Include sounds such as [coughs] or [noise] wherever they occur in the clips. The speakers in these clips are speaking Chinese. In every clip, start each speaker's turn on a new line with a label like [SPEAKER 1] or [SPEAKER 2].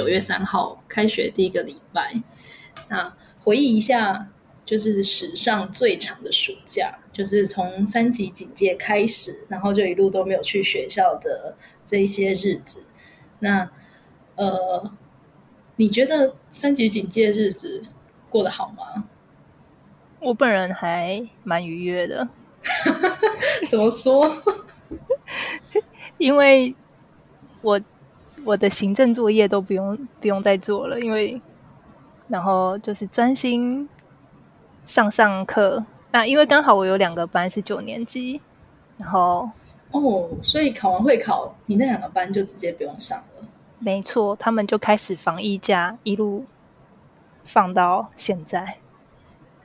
[SPEAKER 1] 九月三号开学第一个礼拜。那回忆一下，就是史上最长的暑假，就是从三级警戒开始，然后就一路都没有去学校的这一些日子。那呃，你觉得三级警戒日子过得好吗？
[SPEAKER 2] 我本人还蛮愉悦的。[laughs]
[SPEAKER 1] 怎么说？[laughs]
[SPEAKER 2] 因为我我的行政作业都不用不用再做了，因为然后就是专心上上课。那因为刚好我有两个班是九年级，然后
[SPEAKER 1] 哦，所以考完会考，你那两个班就直接不用上了。
[SPEAKER 2] 没错，他们就开始防疫假，一路放到现在。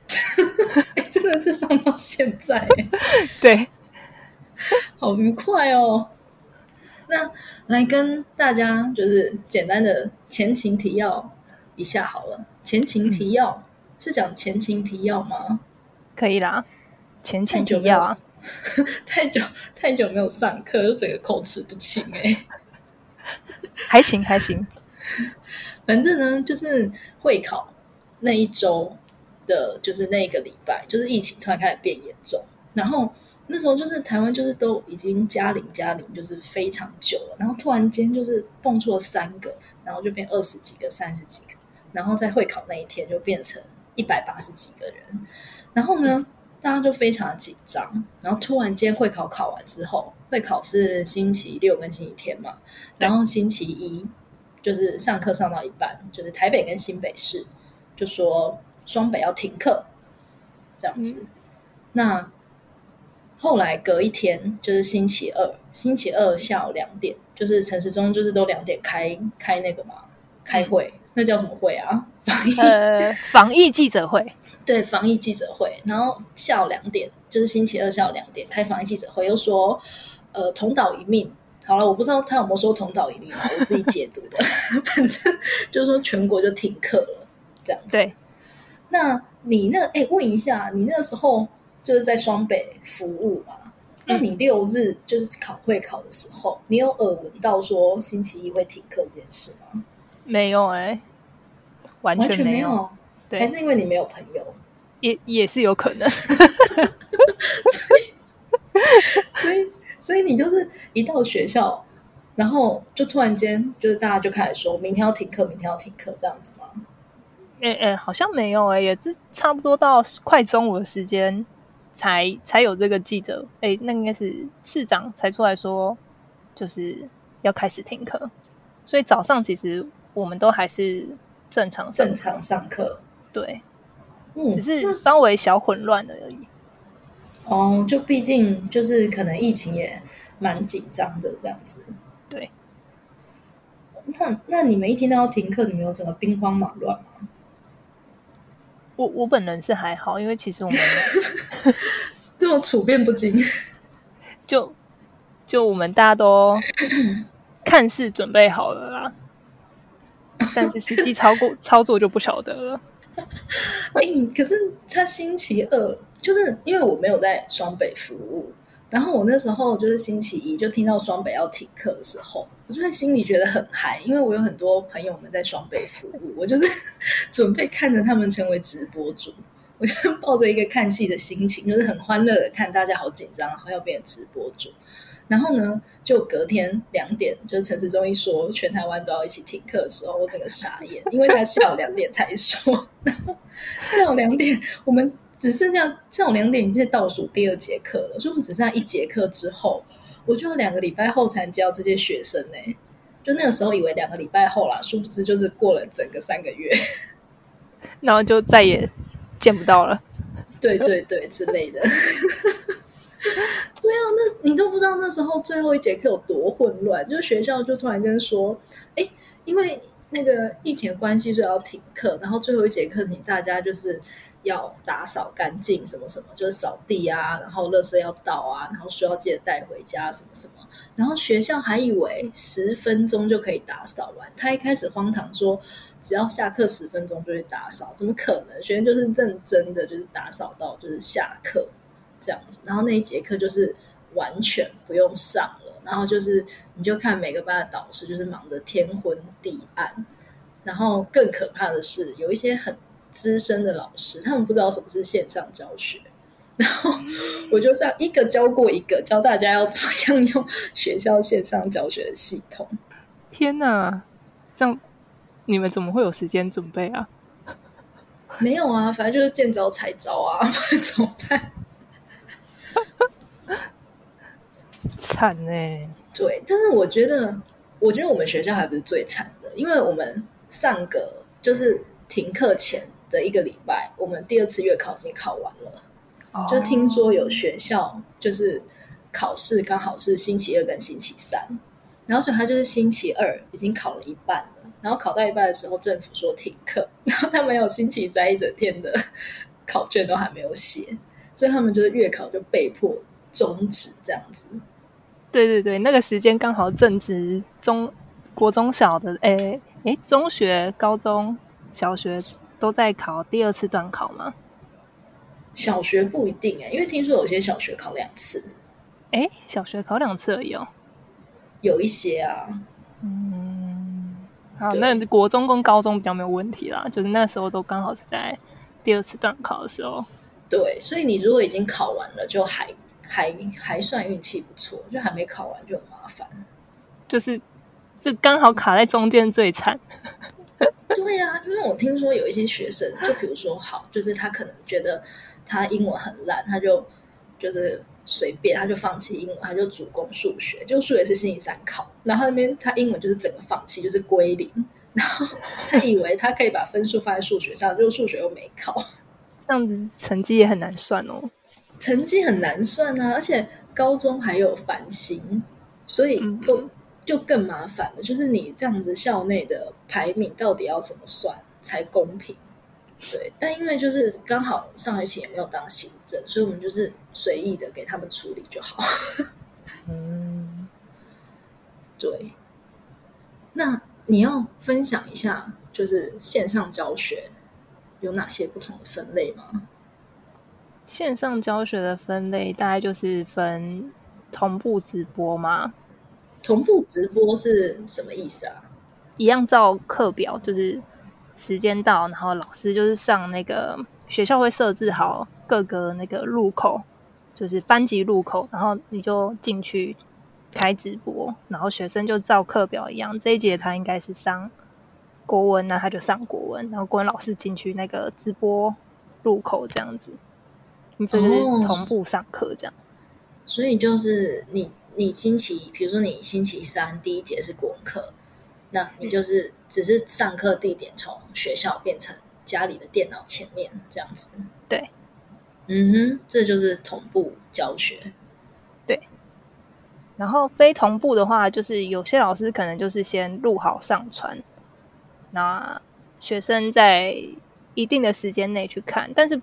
[SPEAKER 2] [laughs]
[SPEAKER 1] 真的是放到现在，[laughs]
[SPEAKER 2] 对，
[SPEAKER 1] 好愉快哦。那来跟大家就是简单的前情提要一下好了。前情提要是讲前情提要吗？
[SPEAKER 2] 可以啦，前情提要啊。
[SPEAKER 1] 太久 [laughs] 太久没有上课，就整个口齿不清哎。
[SPEAKER 2] 还行还行，
[SPEAKER 1] 反正呢，就是会考那一周的，就是那个礼拜，就是疫情突然开始变严重，然后那时候就是台湾就是都已经加零加零，就是非常久了，然后突然间就是蹦出了三个，然后就变二十几个、三十几个，然后在会考那一天就变成一百八十几个人，然后呢，大家就非常的紧张，然后突然间会考考完之后。会考是星期六跟星期天嘛，然后星期一就是上课上到一半，就是台北跟新北市就说双北要停课，这样子。那后来隔一天就是星期二，星期二下午两点，就是陈时中就是都两点开开那个嘛开会，那叫什么会啊？
[SPEAKER 2] 防疫呃防疫记者会，
[SPEAKER 1] 对，防疫记者会。然后下午两点就是星期二下午两点开防疫记者会，又说。呃，同岛一命。好了，我不知道他有没有说同岛一命，我自己解读的。[laughs] 反正就是说全国就停课了，这样子。
[SPEAKER 2] 对。
[SPEAKER 1] 那你那哎，问一下，你那个时候就是在双北服务嘛？那你六日就是考会考的时候，你有耳闻到说星期一会停课这件事吗？
[SPEAKER 2] 没有哎，完全没有。
[SPEAKER 1] 对，还是因为你没有朋友？
[SPEAKER 2] 也也是有可能。[laughs]
[SPEAKER 1] 所以。所以所以你就是一到学校，然后就突然间就是大家就开始说明天要停课，明天要停课这样子吗？
[SPEAKER 2] 哎哎，好像没有哎，也是差不多到快中午的时间才才有这个记者哎，那应该是市长才出来说就是要开始停课，所以早上其实我们都还是正常
[SPEAKER 1] 正常上课，
[SPEAKER 2] 对，嗯，只是稍微小混乱了而已。
[SPEAKER 1] 哦，就毕竟就是可能疫情也蛮紧张的这样子，
[SPEAKER 2] 对。
[SPEAKER 1] 那那你们一听到要停课，你们有整个兵荒马乱吗？
[SPEAKER 2] 我我本人是还好，因为其实我们 [laughs]
[SPEAKER 1] 这么处变不惊，[laughs]
[SPEAKER 2] 就就我们大家都看似准备好了啦，但是实际操作操作就不晓得了。[laughs]
[SPEAKER 1] 哎，可是他星期二。就是因为我没有在双北服务，然后我那时候就是星期一就听到双北要停课的时候，我就在心里觉得很嗨，因为我有很多朋友们在双北服务，我就是准备看着他们成为直播主，[laughs] 我就抱着一个看戏的心情，就是很欢乐的看大家好紧张，然后要变成直播主。然后呢，就隔天两点，就是陈时中一说全台湾都要一起停课的时候，我整个傻眼，[laughs] 因为他下午两点才说，[laughs] 然后下午两点我们。只剩下下午两点已经倒数第二节课了，所以我们只剩下一节课之后，我就要两个礼拜后才能教这些学生呢。就那个时候以为两个礼拜后啦，殊不知就是过了整个三个月，
[SPEAKER 2] 然后就再也见不到了。
[SPEAKER 1] 对对对，之类的。对啊，那你都不知道那时候最后一节课有多混乱，就是学校就突然间说，哎，因为那个疫情关系，所以要停课，然后最后一节课你大家就是。要打扫干净，什么什么，就是扫地啊，然后垃圾要倒啊，然后书要记得带回家，什么什么。然后学校还以为十分钟就可以打扫完，他一开始荒唐说只要下课十分钟就会打扫，怎么可能？学生就是认真的，就是打扫到就是下课这样子。然后那一节课就是完全不用上了，然后就是你就看每个班的导师就是忙得天昏地暗。然后更可怕的是，有一些很资深的老师，他们不知道什么是线上教学，然后我就这样一个教过一个，教大家要怎么样用学校线上教学的系统。
[SPEAKER 2] 天哪，这样你们怎么会有时间准备啊？
[SPEAKER 1] 没有啊，反正就是见招拆招啊，[laughs] 怎么办？[laughs]
[SPEAKER 2] 惨呢。
[SPEAKER 1] 对，但是我觉得，我觉得我们学校还不是最惨的，因为我们上个就是停课前的一个礼拜，我们第二次月考已经考完了。就听说有学校就是考试刚好是星期二跟星期三，然后所以他就是星期二已经考了一半了，然后考到一半的时候，政府说停课，[laughs] 然后他没有星期三一整天的考卷都还没有写，所以他们就是月考就被迫终止这样子。
[SPEAKER 2] 对对对，那个时间刚好正值中国中小的，诶诶，中学、高中小学都在考第二次段考吗？
[SPEAKER 1] 小学不一定哎，因为听说有些小学考两次。
[SPEAKER 2] 哎，小学考两次而已哦。
[SPEAKER 1] 有一些啊。
[SPEAKER 2] 嗯。好，那国中跟高中比较没有问题啦，就是那时候都刚好是在第二次段考的时候。
[SPEAKER 1] 对，所以你如果已经考完了，就还还还算运气不错；就还没考完就很麻烦。
[SPEAKER 2] 就是这刚好卡在中间最惨。
[SPEAKER 1] 对呀，因为我听说有一些学生，就比如说好，就是他可能觉得。他英文很烂，他就就是随便，他就放弃英文，他就主攻数学。就数学是星期三考，然后那边他英文就是整个放弃，就是归零。然后他以为他可以把分数放在数学上，就数学又没考，
[SPEAKER 2] 这样子成绩也很难算哦。
[SPEAKER 1] 成绩很难算啊，而且高中还有繁星，所以就就更麻烦了。就是你这样子校内的排名到底要怎么算才公平？对，但因为就是刚好上学期也没有当行政，所以我们就是随意的给他们处理就好。嗯，[laughs] 对。那你要分享一下，就是线上教学有哪些不同的分类吗？
[SPEAKER 2] 线上教学的分类大概就是分同步直播吗？
[SPEAKER 1] 同步直播是什么意思啊？
[SPEAKER 2] 一样照课表，就是。时间到，然后老师就是上那个学校会设置好各个那个入口，就是班级入口，然后你就进去开直播，然后学生就照课表一样，这一节他应该是上国文，那他就上国文，然后国文老师进去那个直播入口这样子，你这是同步上课这样，
[SPEAKER 1] 所以就是你你星期，比如说你星期三第一节是国文课。那你就是只是上课地点从学校变成家里的电脑前面这样子，
[SPEAKER 2] 对，
[SPEAKER 1] 嗯哼，这就是同步教学，
[SPEAKER 2] 对。然后非同步的话，就是有些老师可能就是先录好上传，那学生在一定的时间内去看，但是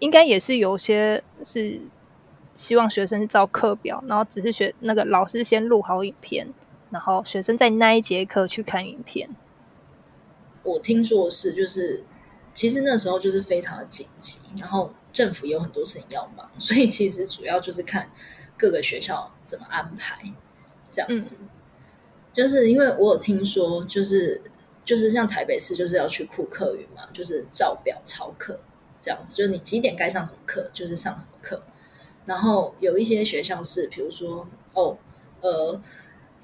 [SPEAKER 2] 应该也是有些是希望学生是照课表，然后只是学那个老师先录好影片。然后学生在那一节课去看影片。
[SPEAKER 1] 我听说是，就是其实那时候就是非常的紧急，然后政府有很多事情要忙，所以其实主要就是看各个学校怎么安排这样子。就是因为我有听说，就是就是像台北市就是要去库课云嘛，就是照表抄课这样子，就是你几点该上什么课就是上什么课。然后有一些学校是，比如说哦，呃。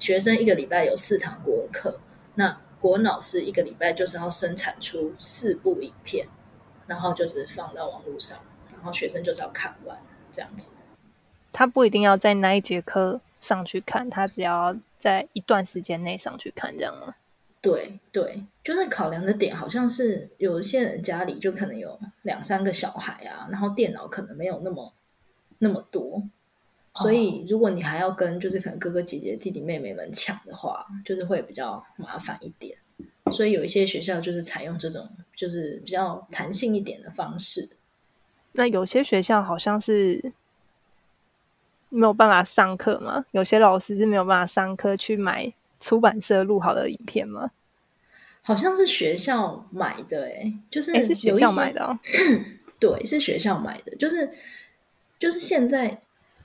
[SPEAKER 1] 学生一个礼拜有四堂国文课，那国文老师一个礼拜就是要生产出四部影片，然后就是放到网络上，然后学生就是要看完这样子。
[SPEAKER 2] 他不一定要在那一节课上去看，他只要在一段时间内上去看，这样吗？
[SPEAKER 1] 对对，就是考量的点好像是有一些人家里就可能有两三个小孩啊，然后电脑可能没有那么那么多。所以，如果你还要跟就是可能哥哥姐姐弟弟妹妹们抢的话，就是会比较麻烦一点。所以有一些学校就是采用这种就是比较弹性一点的方式。
[SPEAKER 2] 那有些学校好像是没有办法上课吗？有些老师是没有办法上课去买出版社录好的影片吗？
[SPEAKER 1] 好像是学校买的，哎，就是
[SPEAKER 2] 是学校买的，[clears throat]
[SPEAKER 1] 对，是学校买的，就是就是现在。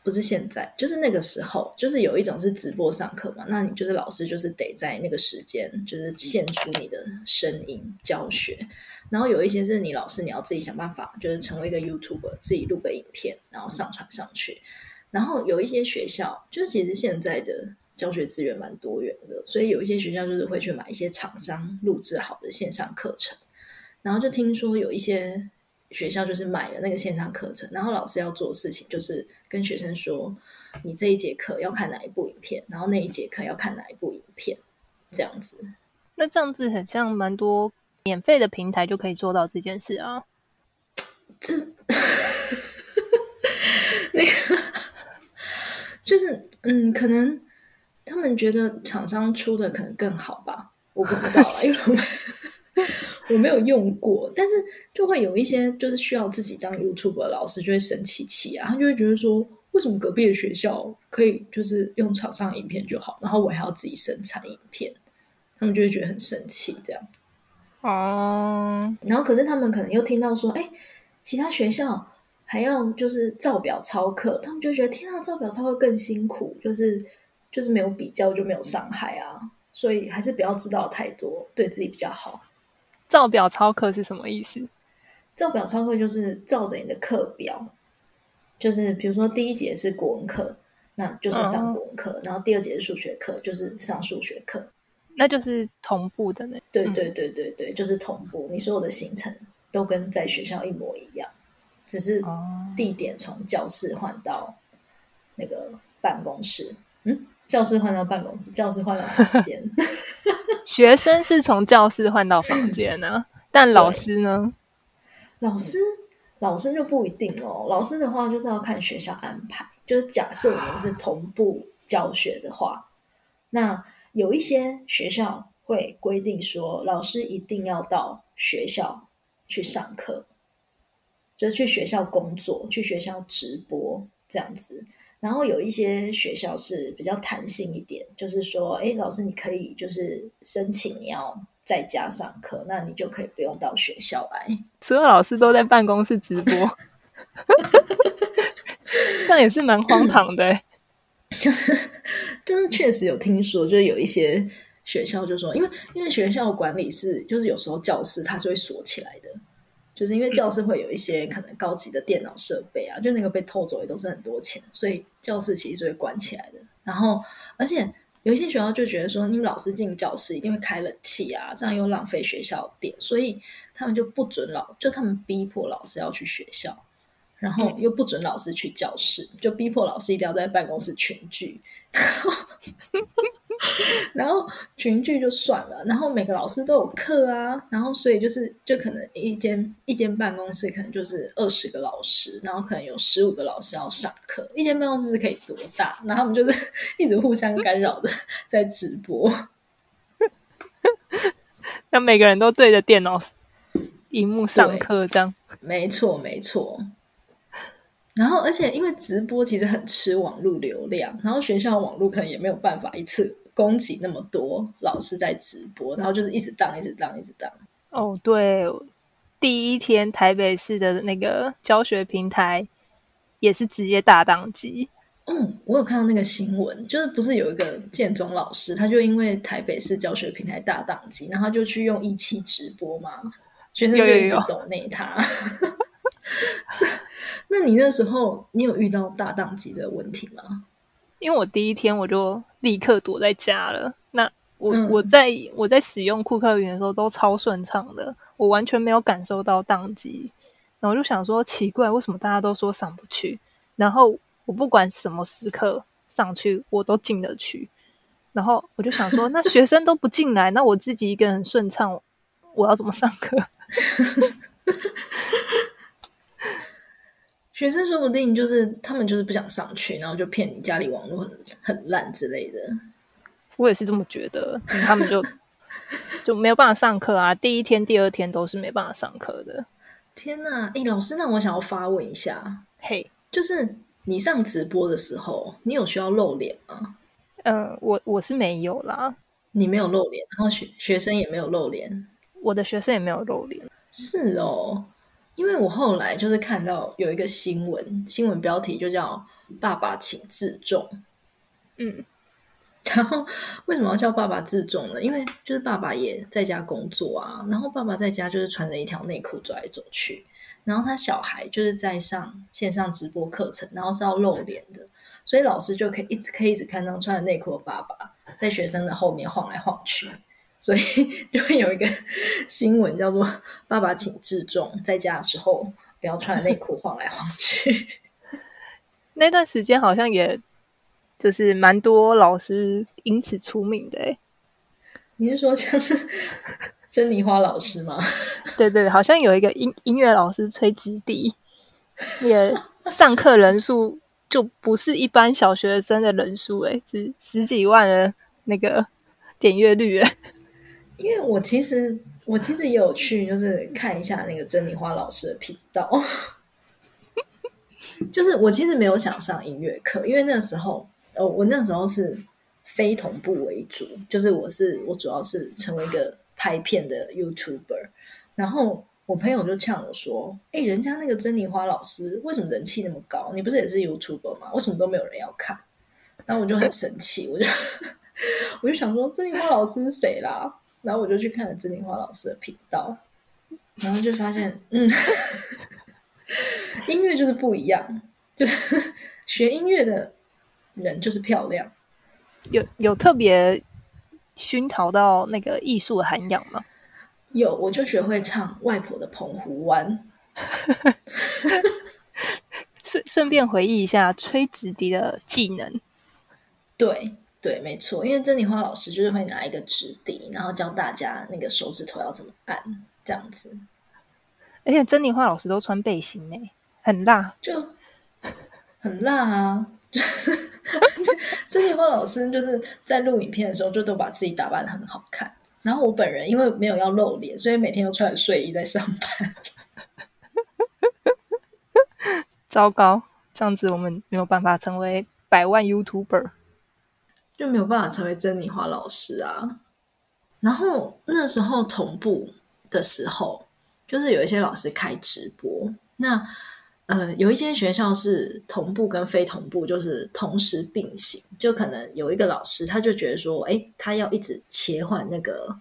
[SPEAKER 1] 不是现在，就是那个时候，就是有一种是直播上课嘛，那你就是老师就是得在那个时间，就是献出你的声音教学。然后有一些是你老师你要自己想办法，就是成为一个 YouTuber，自己录个影片，然后上传上去。然后有一些学校，就是其实现在的教学资源蛮多元的，所以有一些学校就是会去买一些厂商录制好的线上课程。然后就听说有一些学校就是买了那个线上课程，然后老师要做的事情就是跟学生说，你这一节课要看哪一部影片，然后那一节课要看哪一部影片，这样子。
[SPEAKER 2] 那这样子很像蛮多免费的平台就可以做到这件事啊。
[SPEAKER 1] 这那个就是嗯，可能他们觉得厂商出的可能更好吧，我不知道啊，因为我没有用过，但是就会有一些就是需要自己当 YouTube 的老师就会生气气啊，他就会觉得说，为什么隔壁的学校可以就是用厂商影片就好，然后我还要自己生产影片，他们就会觉得很生气这样。
[SPEAKER 2] 哦，
[SPEAKER 1] 然后可是他们可能又听到说，哎，其他学校还要就是照表操课，他们就觉得天啊，照表操课更辛苦，就是就是没有比较就没有伤害啊，所以还是不要知道太多，对自己比较好。
[SPEAKER 2] 照表操课是什么意思？
[SPEAKER 1] 照表操课就是照着你的课表，就是比如说第一节是国文课，那就是上国文课；然后第二节是数学课，就是上数学课。
[SPEAKER 2] 那就是同步的呢？
[SPEAKER 1] 对对对对对，就是同步。你所有的行程都跟在学校一模一样，只是地点从教室换到那个办公室。嗯，教室换到办公室，教室换到房间。[laughs]
[SPEAKER 2] 学生是从教室换到房间呢，[laughs] 但老师呢？
[SPEAKER 1] 老师，老师就不一定哦。老师的话就是要看学校安排。就是假设我们是同步教学的话，那有一些学校会规定说，老师一定要到学校去上课，就是去学校工作，去学校直播这样子。然后有一些学校是比较弹性一点，就是说，哎，老师你可以就是申请你要在家上课，那你就可以不用到学校来。
[SPEAKER 2] 所有老师都在办公室直播，[laughs] 那也是蛮荒唐的。
[SPEAKER 1] 就是就是确实有听说，就是有一些学校就说，因为因为学校管理是，就是有时候教室它是会锁起来的。就是因为教室会有一些可能高级的电脑设备啊，就那个被偷走也都是很多钱，所以教室其实是会关起来的。然后，而且有一些学校就觉得说，你们老师进教室一定会开冷气啊，这样又浪费学校电，所以他们就不准老，就他们逼迫老师要去学校，然后又不准老师去教室，就逼迫老师一定要在办公室群聚。[laughs] 然后群聚就算了，然后每个老师都有课啊，然后所以就是就可能一间一间办公室可能就是二十个老师，然后可能有十五个老师要上课，一间办公室是可以多大？然后他们就是 [laughs] 一直互相干扰的在直播，[laughs]
[SPEAKER 2] 那每个人都对着电脑荧幕上课，这样
[SPEAKER 1] 没错没错。然后而且因为直播其实很吃网络流量，然后学校网络可能也没有办法一次。供给那么多老师在直播，然后就是一直当，一直当，一直当。
[SPEAKER 2] 哦，对，第一天台北市的那个教学平台也是直接大当机。
[SPEAKER 1] 嗯，我有看到那个新闻，就是不是有一个建中老师，他就因为台北市教学平台大档机，然后就去用一期直播嘛，学生就一直抖那他。[laughs] 那你那时候你有遇到大档机的问题吗？
[SPEAKER 2] 因为我第一天我就立刻躲在家了。那我我在我在使用库克云的时候都超顺畅的，我完全没有感受到宕机。然后我就想说，奇怪，为什么大家都说上不去？然后我不管什么时刻上去，我都进得去。然后我就想说，那学生都不进来，那我自己一个人顺畅，我要怎么上课？[laughs]
[SPEAKER 1] 学生说不定就是他们就是不想上去，然后就骗你家里网络很很烂之类的。
[SPEAKER 2] 我也是这么觉得，他们就 [laughs] 就没有办法上课啊。第一天、第二天都是没办法上课的。
[SPEAKER 1] 天哪！哎，老师，那我想要发问一下，
[SPEAKER 2] 嘿，
[SPEAKER 1] 就是你上直播的时候，你有需要露脸吗？
[SPEAKER 2] 嗯，我我是没有啦。
[SPEAKER 1] 你没有露脸，然后学学生也没有露脸，
[SPEAKER 2] 我的学生也没有露脸。
[SPEAKER 1] 是哦。因为我后来就是看到有一个新闻，新闻标题就叫“爸爸请自重”。
[SPEAKER 2] 嗯，
[SPEAKER 1] 然后为什么要叫爸爸自重呢？因为就是爸爸也在家工作啊，然后爸爸在家就是穿着一条内裤走来走去，然后他小孩就是在上线上直播课程，然后是要露脸的，所以老师就可以一直可以一直看到穿着内裤的爸爸在学生的后面晃来晃去。所以就会有一个新闻叫做“爸爸请自重”，在家的时候不要穿内裤晃来晃去。[laughs]
[SPEAKER 2] 那段时间好像也就是蛮多老师因此出名的哎。
[SPEAKER 1] 你是说像是珍妮花老师吗？[laughs]
[SPEAKER 2] 对对，好像有一个音音乐老师吹直笛，也上课人数就不是一般小学生的人数哎，是十几万的那个点阅率哎。
[SPEAKER 1] 因为我其实我其实也有去，就是看一下那个珍妮花老师的频道。[laughs] 就是我其实没有想上音乐课，因为那时候，呃，我那时候是非同步为主，就是我是我主要是成为一个拍片的 YouTuber。然后我朋友就呛我说：“哎，人家那个珍妮花老师为什么人气那么高？你不是也是 YouTuber 吗？为什么都没有人要看？”然后我就很生气，我就 [laughs] 我就想说，珍妮花老师是谁啦？然后我就去看了曾丽花老师的频道，然后就发现，[laughs] 嗯，[laughs] 音乐就是不一样，就是 [laughs] 学音乐的人就是漂亮，
[SPEAKER 2] 有有特别熏陶到那个艺术的涵养吗？
[SPEAKER 1] 有，我就学会唱《外婆的澎湖湾》，
[SPEAKER 2] 顺顺便回忆一下吹直笛的技能，
[SPEAKER 1] 对。对，没错，因为珍妮花老师就是会拿一个纸笛，然后教大家那个手指头要怎么按，这样子。
[SPEAKER 2] 而且珍妮花老师都穿背心呢，很辣，
[SPEAKER 1] 就很辣啊！[laughs] 珍妮花老师就是在录影片的时候，就都把自己打扮的很好看。然后我本人因为没有要露脸，所以每天都穿着睡衣在上班。[laughs]
[SPEAKER 2] 糟糕，这样子我们没有办法成为百万 YouTuber。
[SPEAKER 1] 就没有办法成为珍妮花老师啊。然后那时候同步的时候，就是有一些老师开直播。那呃，有一些学校是同步跟非同步，就是同时并行。就可能有一个老师，他就觉得说，哎，他要一直切换那个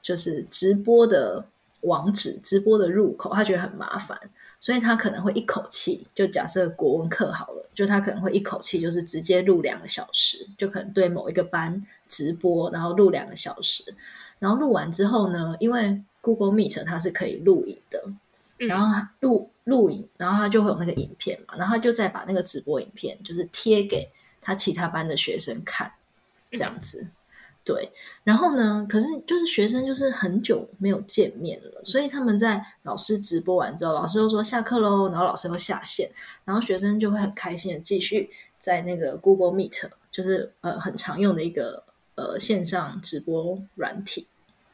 [SPEAKER 1] 就是直播的网址、直播的入口，他觉得很麻烦。所以他可能会一口气，就假设国文课好了，就他可能会一口气就是直接录两个小时，就可能对某一个班直播，然后录两个小时，然后录完之后呢，因为 Google Meet 它是可以录影的，然后录录影，然后他就会有那个影片嘛，然后他就再把那个直播影片就是贴给他其他班的学生看，这样子。对，然后呢？可是就是学生就是很久没有见面了，所以他们在老师直播完之后，老师又说下课喽，然后老师又下线，然后学生就会很开心的继续在那个 Google Meet，就是呃很常用的一个呃线上直播软体，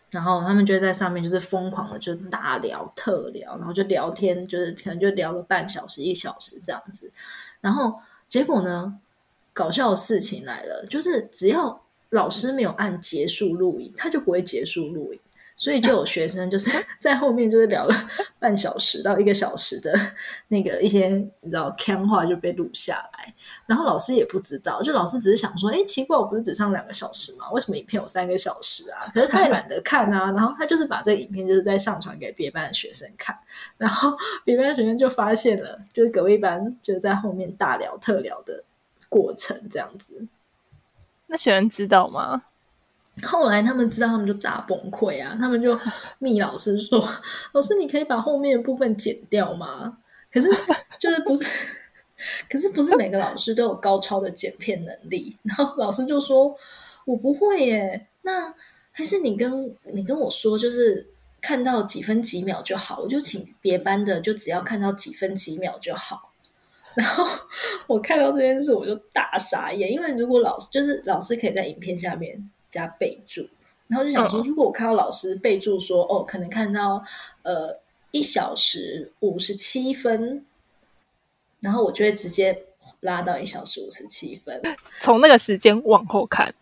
[SPEAKER 1] 然后他们就在上面就是疯狂的就大聊特聊，然后就聊天，就是可能就聊了半小时一小时这样子，然后结果呢，搞笑的事情来了，就是只要。老师没有按结束录影，他就不会结束录影，所以就有学生就是 [laughs] 在后面就是聊了半小时到一个小时的那个一些你知道腔话就被录下来，然后老师也不知道，就老师只是想说，哎，奇怪，我不是只上两个小时吗？为什么影片有三个小时啊？可是他也懒得看啊，然后他就是把这个影片就是在上传给别班的学生看，然后别班学生就发现了，就是隔壁班就在后面大聊特聊的过程这样子。
[SPEAKER 2] 那学生知道吗？
[SPEAKER 1] 后来他们知道，他们就大崩溃啊！他们就密老师说：“ [laughs] 老师，你可以把后面的部分剪掉吗？”可是就是不是，[laughs] 可是不是每个老师都有高超的剪片能力。然后老师就说：“我不会耶。”那还是你跟你跟我说，就是看到几分几秒就好，我就请别班的，就只要看到几分几秒就好。然后我看到这件事，我就大傻眼，因为如果老师就是老师可以在影片下面加备注，然后就想说，如果我看到老师备注说，哦，可能看到呃一小时五十七分，然后我就会直接拉到一小时五十七分，[laughs]
[SPEAKER 2] 从那个时间往后看，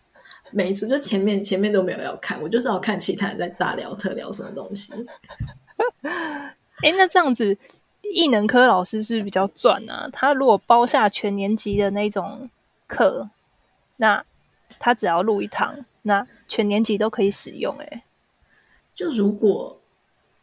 [SPEAKER 1] 没错，就前面前面都没有要看，我就是要看其他人在大聊特聊什么东西。[laughs]
[SPEAKER 2] 哎，那这样子。艺能科老师是比较赚啊，他如果包下全年级的那种课，那他只要录一堂，那全年级都可以使用。哎，
[SPEAKER 1] 就如果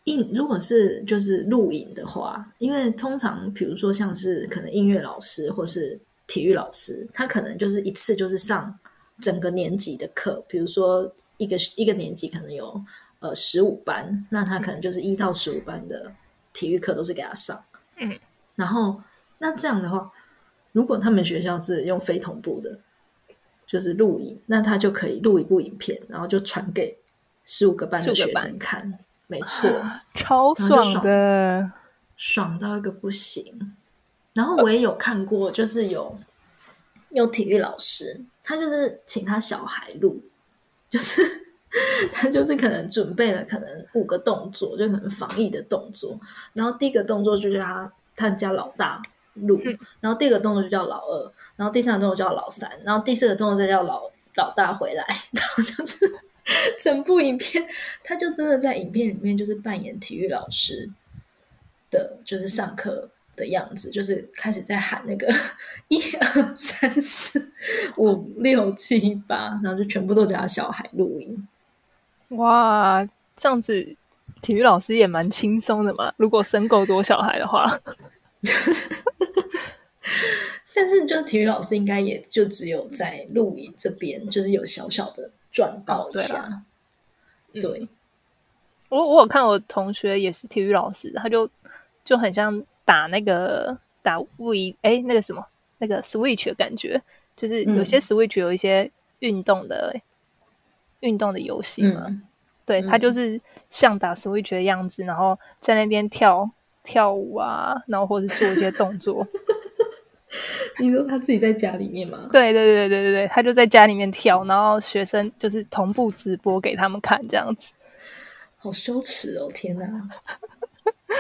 [SPEAKER 1] 音如果是就是录影的话，因为通常比如说像是可能音乐老师或是体育老师，他可能就是一次就是上整个年级的课，比如说一个一个年级可能有呃十五班，那他可能就是一到十五班的体育课都是给他上。
[SPEAKER 2] 嗯，
[SPEAKER 1] 然后那这样的话，如果他们学校是用非同步的，就是录影，那他就可以录一部影片，然后就传给十五个班的学生看。没错，
[SPEAKER 2] 超爽的，
[SPEAKER 1] 爽到一个不行。然后我也有看过，就是有有体育老师，他就是请他小孩录，就是 [laughs] 他就是可能准备了可能五个动作，就可能防疫的动作。然后第一个动作就叫他他家老大录，然后第二个动作就叫老二，然后第三个动作叫老三，然后第四个动作再叫老老大回来，[laughs] 然后就是。[laughs] 整部影片，他就真的在影片里面就是扮演体育老师的，就是上课的样子，就是开始在喊那个一二三四五六七八，然后就全部都叫他小孩录音。
[SPEAKER 2] 哇，这样子体育老师也蛮轻松的嘛。如果生够多小孩的话，[laughs]
[SPEAKER 1] 但是就体育老师应该也就只有在露营这边，就是有小小的。转到一下，对，
[SPEAKER 2] 我我有看我同学也是体育老师，他就就很像打那个打 We 哎那个什么那个 Switch 的感觉，就是有些 Switch 有一些运动的运动的游戏嘛，对他就是像打 Switch 的样子，然后在那边跳跳舞啊，然后或者做一些动作。[laughs]
[SPEAKER 1] 你说他自己在家里面吗？
[SPEAKER 2] 对对对对对对，他就在家里面跳，然后学生就是同步直播给他们看，这样子，
[SPEAKER 1] 好羞耻哦！天哪，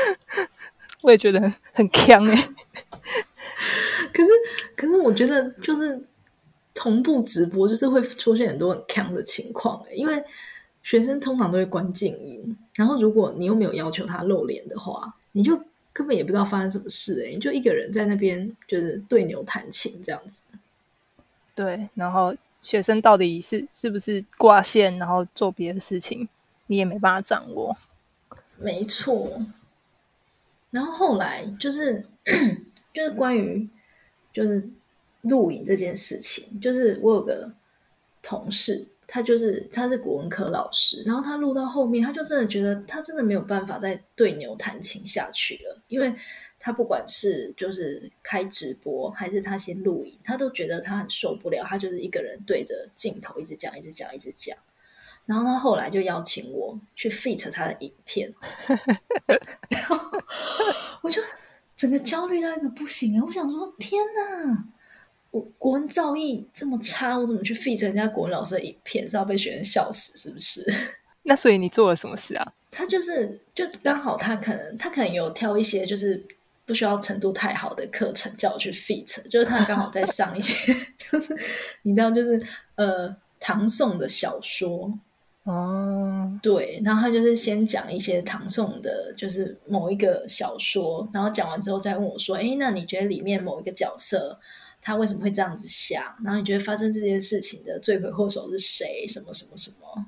[SPEAKER 1] [laughs]
[SPEAKER 2] 我也觉得很很 [laughs] 强哎。
[SPEAKER 1] 可是可是，我觉得就是同步直播，就是会出现很多很强的情况因为学生通常都会关静音，然后如果你又没有要求他露脸的话，你就。根本也不知道发生什么事哎，就一个人在那边就是对牛弹琴这样子。
[SPEAKER 2] 对，然后学生到底是是不是挂线，然后做别的事情，你也没办法掌握。
[SPEAKER 1] 没错。然后后来就是 [coughs] 就是关于就是录影这件事情，就是我有个同事。他就是他是国文科老师，然后他录到后面，他就真的觉得他真的没有办法再对牛弹琴下去了，因为他不管是就是开直播还是他先录影，他都觉得他很受不了，他就是一个人对着镜头一直讲一直讲一直讲，然后他后来就邀请我去 fit 他的影片，[laughs] 然后我就整个焦虑到一个不行啊！我想说天哪！我国文造诣这么差，我怎么去 fit 人家国文老师的影片？是要被学生笑死是不是？[laughs]
[SPEAKER 2] 那所以你做了什么事啊？
[SPEAKER 1] 他就是就刚好他可能他可能有挑一些就是不需要程度太好的课程叫我去 fit，就是他刚好在上一些 [laughs] 就是你知道就是呃唐宋的小说
[SPEAKER 2] 哦，
[SPEAKER 1] 对，然后他就是先讲一些唐宋的，就是某一个小说，然后讲完之后再问我说：“哎，那你觉得里面某一个角色？”他为什么会这样子想？然后你觉得发生这件事情的罪魁祸首是谁？什么什么什么？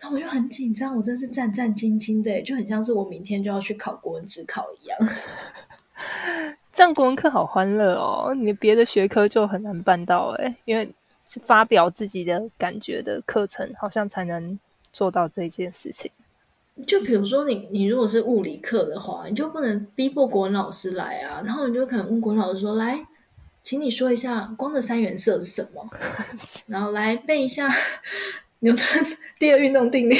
[SPEAKER 1] 那我就很紧张，我真是战战兢兢的，就很像是我明天就要去考国文职考一样。[laughs]
[SPEAKER 2] 这样国文课好欢乐哦，你别的学科就很难办到哎，因为发表自己的感觉的课程，好像才能做到这件事情。
[SPEAKER 1] 就比如说你，你如果是物理课的话，你就不能逼迫国文老师来啊，然后你就可能问国文老师说来。请你说一下光的三原色是什么，然后来背一下牛顿第二运动定律。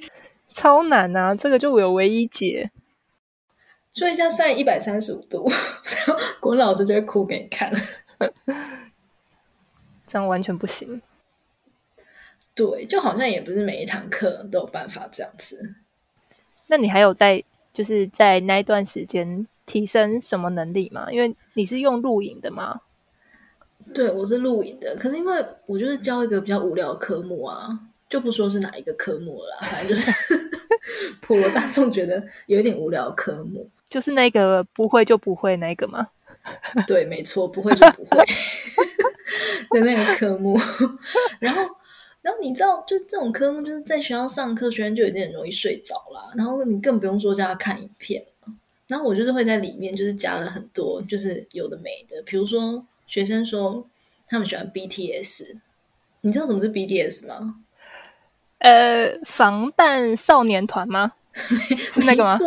[SPEAKER 1] [laughs]
[SPEAKER 2] 超难啊！这个就有唯一解。
[SPEAKER 1] 说一下 sin 一百三十五度，国文老师就会哭给你看。[laughs]
[SPEAKER 2] 这样完全不行。[laughs]
[SPEAKER 1] 对，就好像也不是每一堂课都有办法这样子。
[SPEAKER 2] 那你还有在就是在那一段时间提升什么能力吗？因为你是用录影的吗？
[SPEAKER 1] 对，我是录影的，可是因为我就是教一个比较无聊的科目啊，就不说是哪一个科目了，反正就是 [laughs] 普罗大众觉得有一点无聊的科目。
[SPEAKER 2] 就是那个不会就不会那个吗？[laughs]
[SPEAKER 1] 对，没错，不会就不会的那个科目。然后，然后你知道，就这种科目，就是在学校上课，学生就已经很容易睡着啦。然后你更不用说叫他看影片了。然后我就是会在里面，就是加了很多，就是有的没的。比如说，学生说他们喜欢 BTS，你知道什么是 BTS 吗？
[SPEAKER 2] 呃，防弹少年团吗？[laughs] 是那个吗？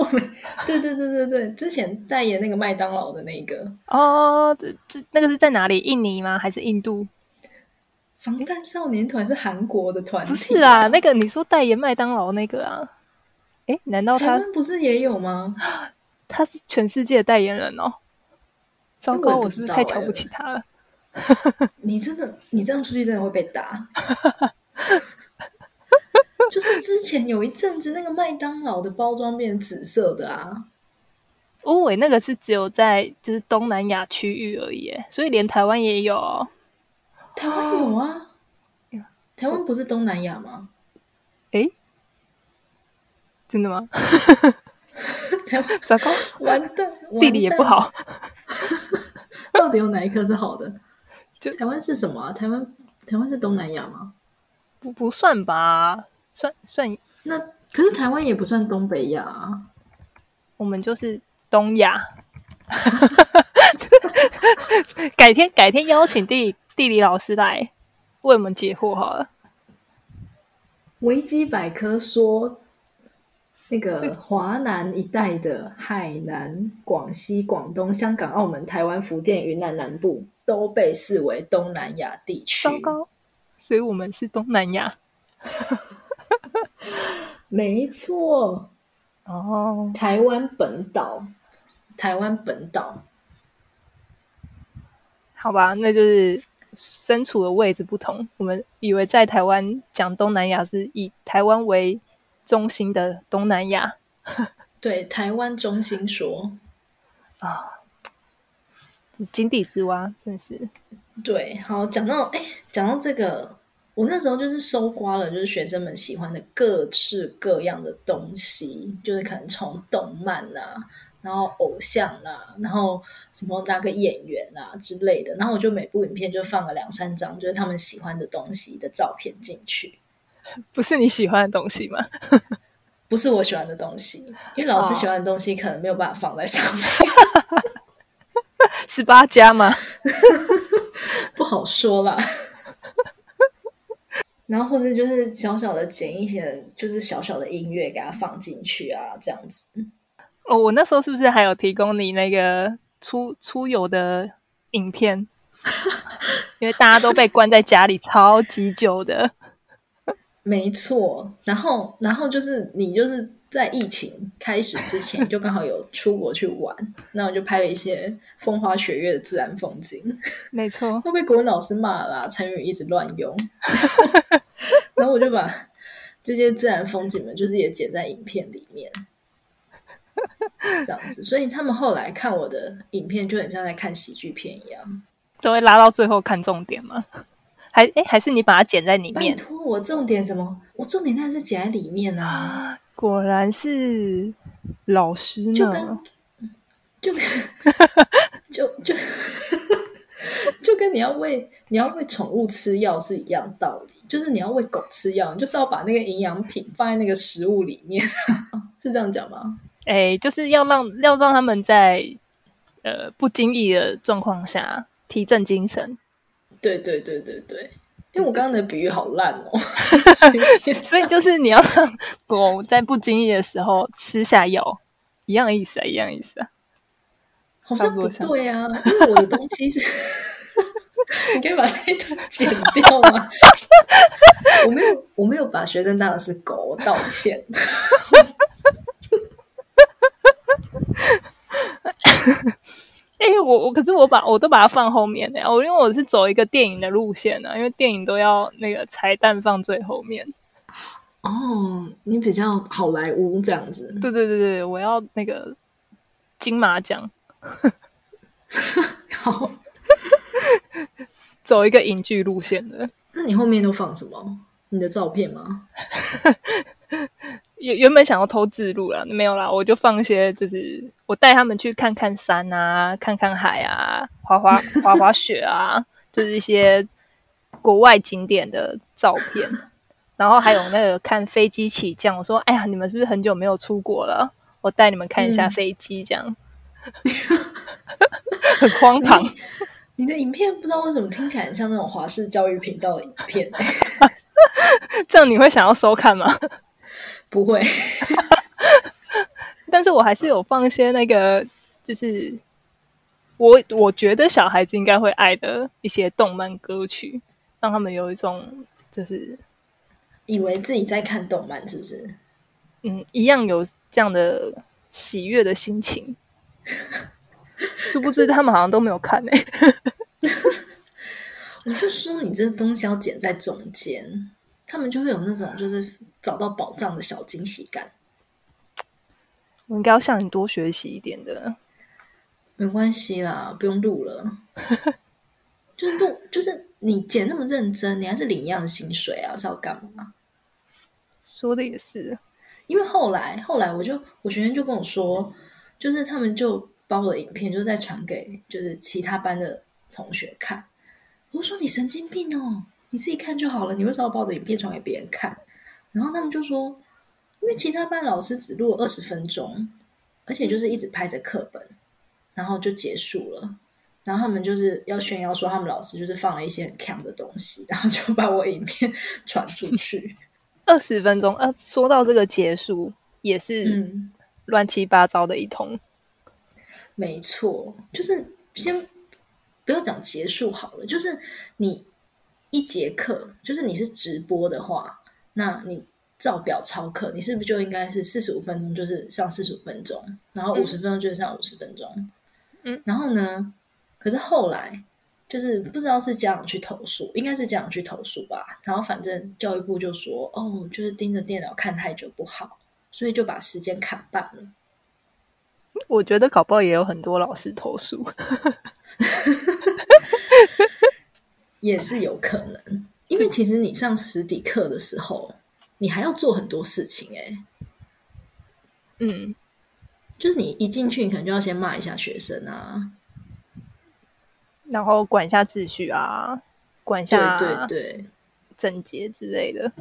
[SPEAKER 1] 对对对对对，之前代言那个麦当劳的那个
[SPEAKER 2] 哦，这那个是在哪里？印尼吗？还是印度？
[SPEAKER 1] 防弹少年团是韩国的团体，
[SPEAKER 2] 不是啊？那个你说代言麦当劳那个啊？哎，难道他
[SPEAKER 1] 不是也有吗？
[SPEAKER 2] 他是全世界代言人哦！糟糕，我是太瞧不起他了。[laughs]
[SPEAKER 1] 你真的，你这样出去真的会被打。[laughs] 就是之前有一阵子，那个麦当劳的包装变紫色的啊。
[SPEAKER 2] 哦，喂，那个是只有在就是东南亚区域而已，所以连台湾也有。
[SPEAKER 1] 台湾有啊？台湾不是东南亚吗？
[SPEAKER 2] 哎，真的吗？
[SPEAKER 1] 台 [laughs] 湾
[SPEAKER 2] 糟糕，
[SPEAKER 1] 完蛋，[laughs]
[SPEAKER 2] 地理也不好。[laughs]
[SPEAKER 1] 到底有哪一科是好的？就台湾是什么？台湾台湾是东南亚吗？
[SPEAKER 2] 不不算吧。算算
[SPEAKER 1] 那，可是台湾也不算东北亚，
[SPEAKER 2] 我们就是东亚。改天改天邀请地地理老师来为我们解惑好了。
[SPEAKER 1] 维基百科说，那个华南一带的海南、广西、广东、香港、澳门、台湾、福建、云南南部都被视为东南亚地区。
[SPEAKER 2] 糟糕，所以我们是东南亚。[laughs]
[SPEAKER 1] 没错，
[SPEAKER 2] 哦，
[SPEAKER 1] 台湾本岛，台湾本岛，
[SPEAKER 2] 好吧，那就是身处的位置不同。我们以为在台湾讲东南亚是以台湾为中心的东南亚，
[SPEAKER 1] 对，台湾中心说
[SPEAKER 2] 啊，井底之蛙，真是
[SPEAKER 1] 对。好，讲到哎，讲到这个。我那时候就是搜刮了，就是学生们喜欢的各式各样的东西，就是可能从动漫啊，然后偶像啊，然后什么哪个演员啊之类的，然后我就每部影片就放了两三张，就是他们喜欢的东西的照片进去。[laughs]
[SPEAKER 2] 不是你喜欢的东西吗？[laughs]
[SPEAKER 1] 不是我喜欢的东西，因为老师喜欢的东西可能没有办法放在上面。[laughs]
[SPEAKER 2] 十八加吗？
[SPEAKER 1] 不好说啦。然后或者就是小小的剪一些，就是小小的音乐给它放进去啊，这样子。
[SPEAKER 2] 哦，我那时候是不是还有提供你那个出出游的影片？因为大家都被关在家里超级久的。
[SPEAKER 1] 没错，然后然后就是你就是。在疫情开始之前，[laughs] 就刚好有出国去玩，那我就拍了一些风花雪月的自然风景。[laughs]
[SPEAKER 2] 没错，
[SPEAKER 1] 都被国文老师骂啦，成语一直乱用。[laughs] 然后我就把这些自然风景们，就是也剪在影片里面，这样子。所以他们后来看我的影片，就很像在看喜剧片一样，
[SPEAKER 2] 都会拉到最后看重点吗？还哎，还是你把它剪在里面？
[SPEAKER 1] 拜托，我重点怎么？我重点当然是剪在里面啊！
[SPEAKER 2] 果然是老师呢，
[SPEAKER 1] 就跟 [laughs] 就就就就跟你要喂你要喂宠物吃药是一样道理，就是你要喂狗吃药，就是要把那个营养品放在那个食物里面，是这样讲吗？
[SPEAKER 2] 哎，就是要让要让他们在呃不经意的状况下提振精神。
[SPEAKER 1] 对对对对对，因为我刚刚的比喻好烂哦，[laughs]
[SPEAKER 2] 所以就是你要让狗在不经意的时候吃下药，一样意思啊，一样意思啊，
[SPEAKER 1] 好像不对啊，因为我的东西是，[laughs] 你可以把这段剪掉吗？我没有，我没有把学生当成是狗，我道歉。[laughs]
[SPEAKER 2] 哎，我我可是我把我都把它放后面的，我因为我是走一个电影的路线呢，因为电影都要那个彩蛋放最后面。
[SPEAKER 1] 哦，你比较好莱坞这样子？
[SPEAKER 2] 对对对对，我要那个金马奖。[laughs]
[SPEAKER 1] 好，
[SPEAKER 2] 走一个影剧路线的。
[SPEAKER 1] 那你后面都放什么？你的照片吗？[laughs]
[SPEAKER 2] 原原本想要偷自录了，没有啦，我就放一些就是我我带他们去看看山啊，看看海啊，滑滑 [laughs] 滑滑雪啊，就是一些国外景点的照片。然后还有那个看飞机起降，我说：“哎呀，你们是不是很久没有出国了？我带你们看一下飞机，这样 [laughs] 很荒唐。”
[SPEAKER 1] 你的影片不知道为什么听起来很像那种华视教育频道的影片，[laughs]
[SPEAKER 2] 这样你会想要收看吗？
[SPEAKER 1] 不会，[laughs]
[SPEAKER 2] 但是我还是有放一些那个，就是我我觉得小孩子应该会爱的一些动漫歌曲，让他们有一种就是
[SPEAKER 1] 以为自己在看动漫，是不是？
[SPEAKER 2] 嗯，一样有这样的喜悦的心情。[laughs] 殊不知他们好像都没有看呢。[laughs]
[SPEAKER 1] 我就说你这东西要剪在中间，他们就会有那种就是找到宝藏的小惊喜感。
[SPEAKER 2] 我应该要向你多学习一点的。
[SPEAKER 1] 没关系啦，不用录了。[laughs] 就是录，就是你剪那么认真，你还是领一样的薪水啊，是要干嘛？
[SPEAKER 2] 说的也是，
[SPEAKER 1] 因为后来后来，我就我学生就跟我说，就是他们就。把我的影片就再传给就是其他班的同学看，我说你神经病哦，你自己看就好了，你为什么要把我的影片传给别人看？然后他们就说，因为其他班老师只录了二十分钟，而且就是一直拍着课本，然后就结束了。然后他们就是要炫耀说他们老师就是放了一些很强的东西，然后就把我影片传出去。[laughs]
[SPEAKER 2] 二十分钟，呃，说到这个结束也是乱七八糟的一通。
[SPEAKER 1] 没错，就是先不要讲结束好了。就是你一节课，就是你是直播的话，那你照表超课，你是不是就应该是四十五分钟，就是上四十五分钟，然后五十分钟就是上五十分钟。嗯，然后呢？可是后来就是不知道是家长去投诉，应该是家长去投诉吧。然后反正教育部就说，哦，就是盯着电脑看太久不好，所以就把时间砍半了。
[SPEAKER 2] 我觉得搞不好也有很多老师投诉，[laughs]
[SPEAKER 1] 也是有可能。因为其实你上实体课的时候，你还要做很多事情哎。嗯，就是你一进去，你可能就要先骂一下学生啊，
[SPEAKER 2] 然后管一下秩序啊，管一下
[SPEAKER 1] 对对
[SPEAKER 2] 整洁之类的，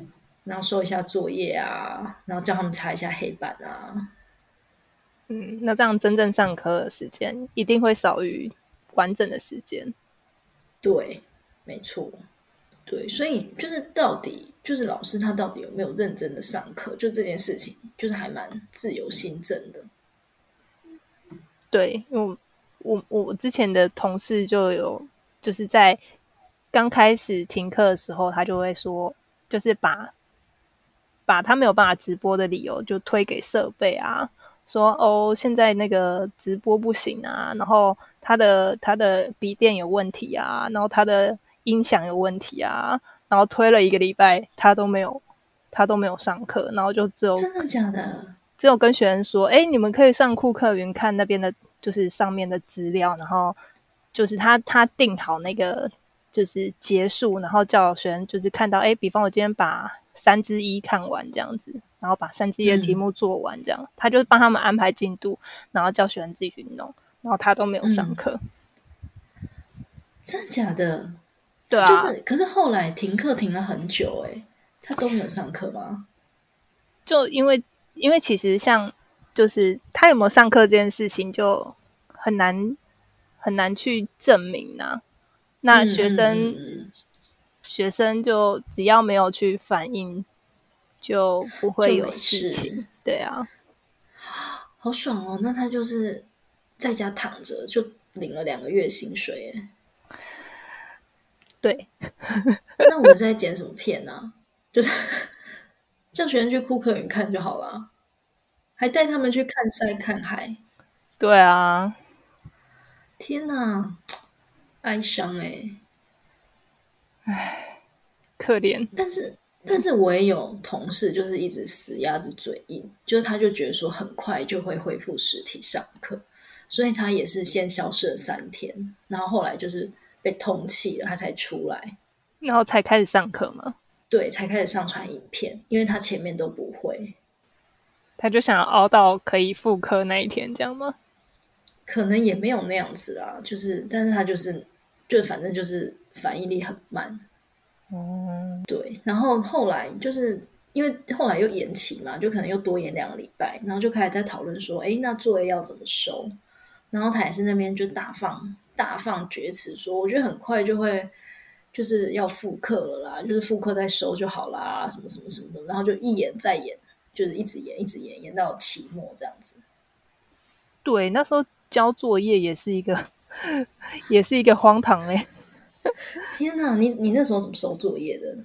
[SPEAKER 1] 然后收一下作业啊，然后叫他们擦一下黑板啊。
[SPEAKER 2] 嗯，那这样真正上课的时间一定会少于完整的时间。
[SPEAKER 1] 对，没错，对，所以就是到底就是老师他到底有没有认真的上课，就这件事情就是还蛮自由心证的。
[SPEAKER 2] 对，因为我我我之前的同事就有就是在刚开始停课的时候，他就会说，就是把把他没有办法直播的理由就推给设备啊。说哦，现在那个直播不行啊，然后他的他的笔电有问题啊，然后他的音响有问题啊，然后推了一个礼拜，他都没有他都没有上课，然后就只有
[SPEAKER 1] 真的假的，
[SPEAKER 2] 只有跟学生说，哎，你们可以上库克云看那边的，就是上面的资料，然后就是他他定好那个就是结束，然后叫学生就是看到，哎，比方我今天把三之一看完这样子。然后把三之一的题目做完，这样他就帮他们安排进度，然后叫学生自己去弄，然后他都没有上课。
[SPEAKER 1] 真的假的？
[SPEAKER 2] 对啊，
[SPEAKER 1] 就是可是后来停课停了很久，哎，他都没有上课吗？
[SPEAKER 2] 就因为因为其实像就是他有没有上课这件事情，就很难很难去证明啊。那学生学生就只要没有去反映。就不会有事情，对啊，
[SPEAKER 1] 好爽哦！那他就是在家躺着，就领了两个月薪水，哎，
[SPEAKER 2] 对。[laughs]
[SPEAKER 1] 那我们在剪什么片呢？就是 [laughs] 叫学生去库克云看就好了，还带他们去看山看海。
[SPEAKER 2] 对啊，
[SPEAKER 1] 天哪，哀伤哎，
[SPEAKER 2] 唉，可怜。
[SPEAKER 1] 但是。但是我也有同事，就是一直死鸭子嘴硬，就是他就觉得说很快就会恢复实体上课，所以他也是先消失了三天，然后后来就是被通气了，他才出来，
[SPEAKER 2] 然后才开始上课吗？
[SPEAKER 1] 对，才开始上传影片，因为他前面都不会，
[SPEAKER 2] 他就想要熬到可以复课那一天，这样吗？
[SPEAKER 1] 可能也没有那样子啊，就是，但是他就是，就反正就是反应力很慢，
[SPEAKER 2] 哦，
[SPEAKER 1] 对。然后后来就是因为后来又延期嘛，就可能又多延两个礼拜，然后就开始在讨论说，诶，那作业要怎么收？然后他也是那边就大放大放厥词说，我觉得很快就会就是要复课了啦，就是复课再收就好啦，什么什么什么的，然后就一演再演，就是一直演一直演，演到期末这样子。
[SPEAKER 2] 对，那时候交作业也是一个，[laughs] 也是一个荒唐哎、[laughs]
[SPEAKER 1] 天哪，你你那时候怎么收作业的？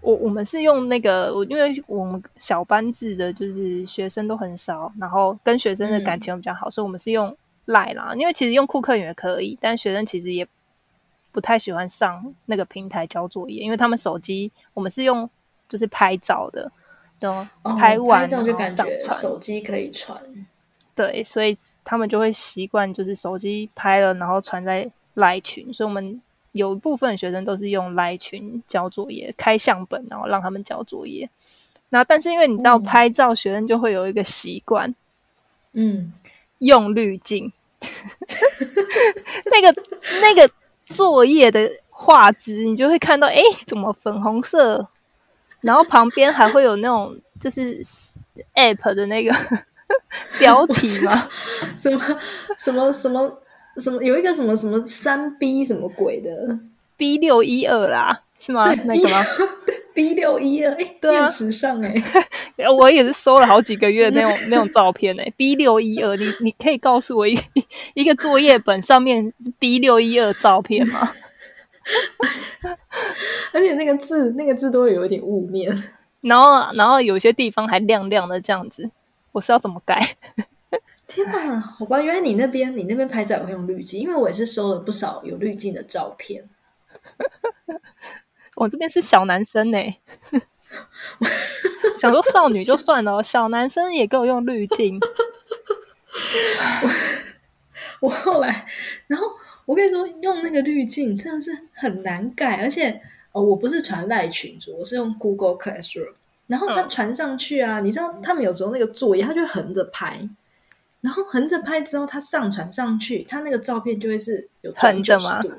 [SPEAKER 2] 我我们是用那个，我因为我们小班制的，就是学生都很少，然后跟学生的感情比较好，所以我们是用赖啦。因为其实用库克也可以，但学生其实也不太喜欢上那个平台交作业，因为他们手机我们是用就是拍照的，都
[SPEAKER 1] 哦
[SPEAKER 2] 拍完
[SPEAKER 1] 手机可以传。
[SPEAKER 2] 对，所以他们就会习惯就是手机拍了，然后传在赖群，所以我们有一部分学生都是用赖群交作业，开相本，然后让他们交作业。那但是因为你知道
[SPEAKER 1] 嗯
[SPEAKER 2] 拍照，学生就会有一个习惯，
[SPEAKER 1] 嗯，
[SPEAKER 2] 用滤镜，[laughs] 那个那个作业的画质，你就会看到，哎，怎么粉红色？然后旁边还会有那种就是 app 的那个 [laughs] 标题吗，[laughs]
[SPEAKER 1] 什么什么什么什么，有一个什么什么三 B 什么鬼的
[SPEAKER 2] B 六一二啦，是吗？是那个吗？
[SPEAKER 1] B 六一二，哎，
[SPEAKER 2] 对啊
[SPEAKER 1] 变时尚哎、[laughs]
[SPEAKER 2] 我也是搜了好几个月那种 [laughs] 那种照片呢、B 六一二，你你可以告诉我一 [laughs] 一个作业本上面 B 六一二照片吗？
[SPEAKER 1] 而且那个字那个字都会有一点雾面。
[SPEAKER 2] 然后然后有些地方还亮亮的这样子，我是要怎么改？
[SPEAKER 1] 天哪，好吧，原来你那边你那边拍照也会用滤镜，因为我也是收了不少有滤镜的照片。
[SPEAKER 2] 我这边是小男生呢、[laughs] 想说少女就算了，小男生也给我用滤镜，[laughs]
[SPEAKER 1] 我后来，然后我跟你说，用那个滤镜真的是很难改，而且哦，我不是传赖群组，我是用 Google Classroom，然后它
[SPEAKER 2] 嗯。
[SPEAKER 1] 传上去啊，你知道他们有时候那个作业，他就会横着拍，然后横着拍之后，他上传上去，他那个照片就会是有转
[SPEAKER 2] 横着吗
[SPEAKER 1] 90度？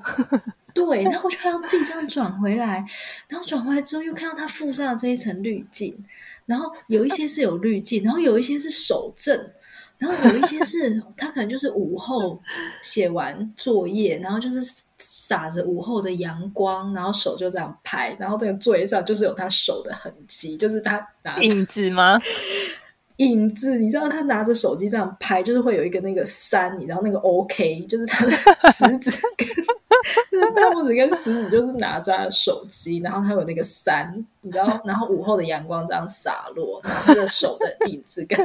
[SPEAKER 1] 对，然后我就还要自己这样转回来，然后转回来之后又看到它附上的这一层滤镜，然后有一些是有滤镜，然后有一些是手正，然后有一些是他可能就是午后写完作业，然后就是洒着午后的阳光，然后手就这样拍，然后那个作业上就是有他手的痕迹，就是他拿着
[SPEAKER 2] 影子吗？
[SPEAKER 1] 影子，你知道他拿着手机这样拍，就是会有一个那个三，你知道那个 OK，就是他的食指跟就是大拇指跟食指就是拿着他的手机，然后他有那个三，你知道，然后午后的阳光这样洒落，然后他的手的影子跟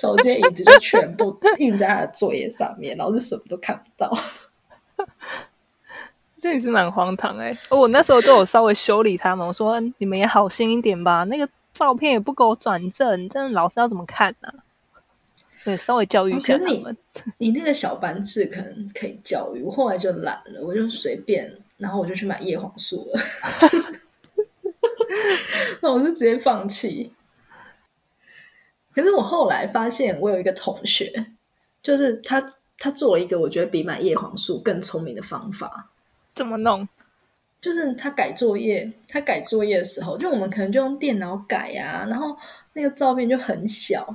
[SPEAKER 1] 手机的影子就全部印在他的作业上面，然后就什么都看不到。[laughs]
[SPEAKER 2] 这也是蛮荒唐哎、哦我那时候都有稍微修理他们，我说你们也好心一点吧，那个照片也不给我转正，真的老师要怎么看呢、对，稍微教育一下他们。
[SPEAKER 1] 你那个小班制可能可以教育，我后来就懒了，我就随便，然后我就去买叶黄素了，[laughs] 那我就直接放弃。可是我后来发现，我有一个同学，就是他他做了一个我觉得比买叶黄素更聪明的方法，
[SPEAKER 2] 怎么弄？
[SPEAKER 1] 就是他改作业，他改作业的时候，就我们可能就用电脑改啊、然后那个照片就很小，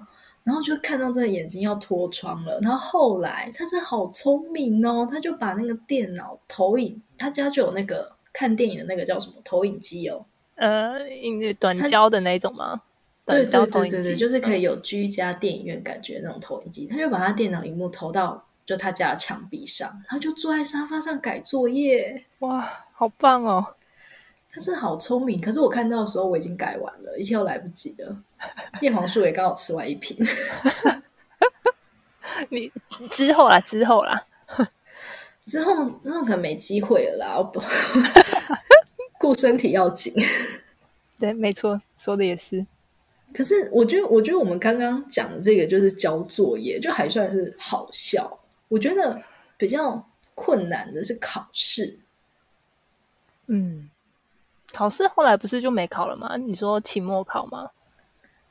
[SPEAKER 1] 然后就看到这个眼睛要脱窗了。然后后来他是好聪明哦，他就把那个电脑投影，他家就有那个看电影的那个叫什么投影机哦，
[SPEAKER 2] 呃，短焦的那种吗？
[SPEAKER 1] 对对对对对，就是可以
[SPEAKER 2] 嗯
[SPEAKER 1] 有居家电影院感觉的那种投影机，他就把他电脑荧幕投到就他家的墙壁上，然后就坐在沙发上改作业。
[SPEAKER 2] 哇，好棒哦！
[SPEAKER 1] 他真的好聪明，可是我看到的时候我已经改完了，一切都来不及了。叶黄素也刚好吃完一瓶，[laughs]
[SPEAKER 2] 你之后啦，之后啦，[laughs]
[SPEAKER 1] 之后之后可能没机会了啦。我不 [laughs] 顾身体要紧。
[SPEAKER 2] 对，没错，说的也是。
[SPEAKER 1] 可是我觉得，我觉得我们刚刚讲的这个就是交作业，就还算是好笑。我觉得比较困难的是考试。
[SPEAKER 2] 嗯，考试后来不是就没考了吗？你说期末考吗？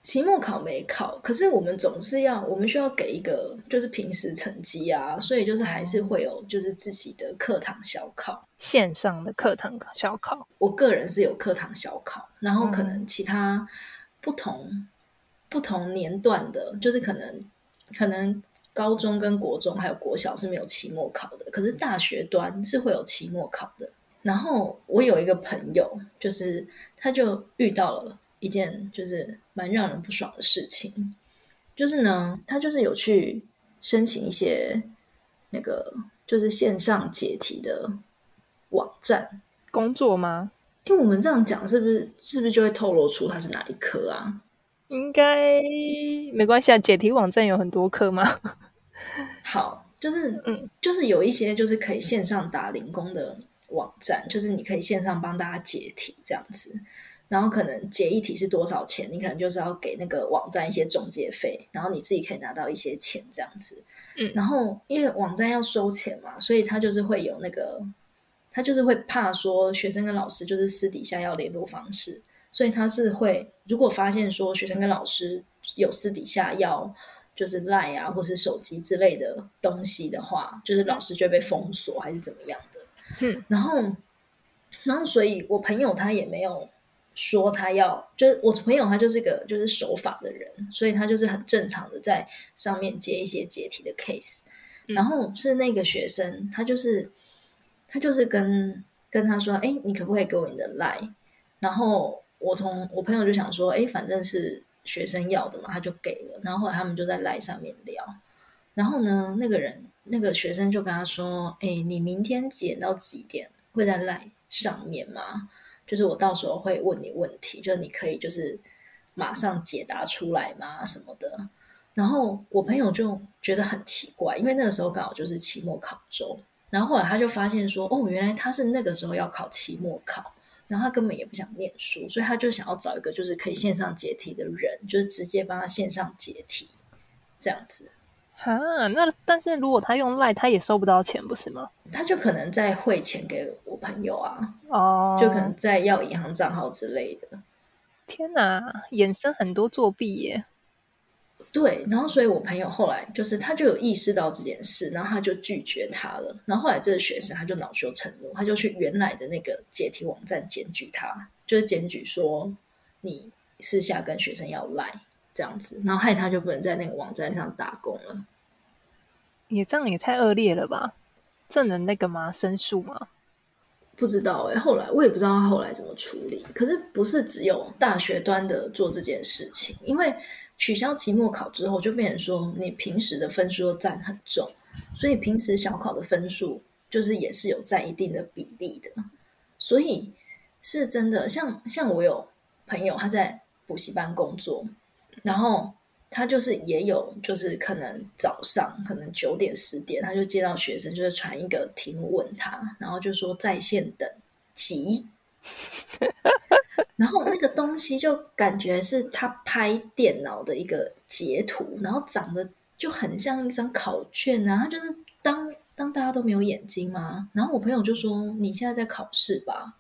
[SPEAKER 1] 期末考没考，可是我们总是要，我们需要给一个就是平时成绩啊，所以就是还是会有就是自己的课堂小考，
[SPEAKER 2] 线上的课堂小考。
[SPEAKER 1] 我个人是有课堂小考，然后可能其他不同不同年段的，就是可能可能高中跟国中还有国小是没有期末考的，可是大学端是会有期末考的。然后我有一个朋友，就是他就遇到了。一件就是蛮让人不爽的事情，就是呢，他就是有去申请一些那个就是线上解题的网站
[SPEAKER 2] 工作吗？
[SPEAKER 1] 因为我们这样讲，是不是是不是就会透露出他是哪一科啊？
[SPEAKER 2] 应该没关系啊，解题网站有很多课吗？[laughs]
[SPEAKER 1] 好，就是嗯，就是有一些就是可以线上打零工的网站，就是你可以线上帮大家解题这样子。然后可能解一题是多少钱？你可能就是要给那个网站一些中介费，然后你自己可以拿到一些钱这样子。
[SPEAKER 2] 嗯，
[SPEAKER 1] 然后因为网站要收钱嘛，所以他就是会有那个，他就是会怕说学生跟老师就是私底下要联络方式，所以他是会如果发现说学生跟老师有私底下要就是赖啊或是手机之类的东西的话，就是老师就会被封锁还是怎么样的。
[SPEAKER 2] 嗯，
[SPEAKER 1] 然后，然后所以我朋友他也没有。说他要就是我朋友，他就是个就是守法的人，所以他就是很正常的在上面接一些解题的 case。然后是那个学生，他就是他就是跟跟他说：“哎，你可不可以给我你的 line？” 然后我同我朋友就想说：“哎，反正是学生要的嘛，他就给了。”然后后来他们就在 line 上面聊。然后呢，那个人那个学生就跟他说：“哎，你明天几点到几点会在 line 上面吗？”就是我到时候会问你问题，就是你可以就是马上解答出来吗？什么的。然后我朋友就觉得很奇怪，因为那个时候刚好就是期末考周。然后后来他就发现说，哦，原来他是那个时候要考期末考，然后他根本也不想念书，所以他就想要找一个就是可以线上解题的人，就是直接帮他线上解题这样子。
[SPEAKER 2] 哈，那但是如果他用赖，他也收不到钱，不是吗？
[SPEAKER 1] 他就可能在汇钱给我朋友啊，
[SPEAKER 2] 哦，
[SPEAKER 1] 就可能在要银行账号之类的。
[SPEAKER 2] 天哪，衍生很多作弊耶！
[SPEAKER 1] 对，然后所以我朋友后来就是他就有意识到这件事，然后他就拒绝他了。然后后来这个学生他就恼羞成怒，他就去原来的那个解题网站检举他，就是检举说你私下跟学生要赖这样子，然后害他就不能在那个网站上打工了。
[SPEAKER 2] 也这样也太恶劣了吧？这能那个吗？申诉吗？
[SPEAKER 1] 不知道哎，后来我也不知道他后来怎么处理。可是不是只有大学端的做这件事情，因为取消期末考之后，就变成说你平时的分数又占很重，所以平时小考的分数就是也是有占一定的比例的。所以是真的，像像我有朋友他在补习班工作，然后。他就是也有，就是可能早上可能九点十点，他就接到学生就是传一个题目问他，然后就说在线等急，[laughs] 然后那个东西就感觉是他拍电脑的一个截图，然后长得就很像一张考卷啊，他就是当当大家都没有眼睛嘛，然后我朋友就说你现在在考试吧，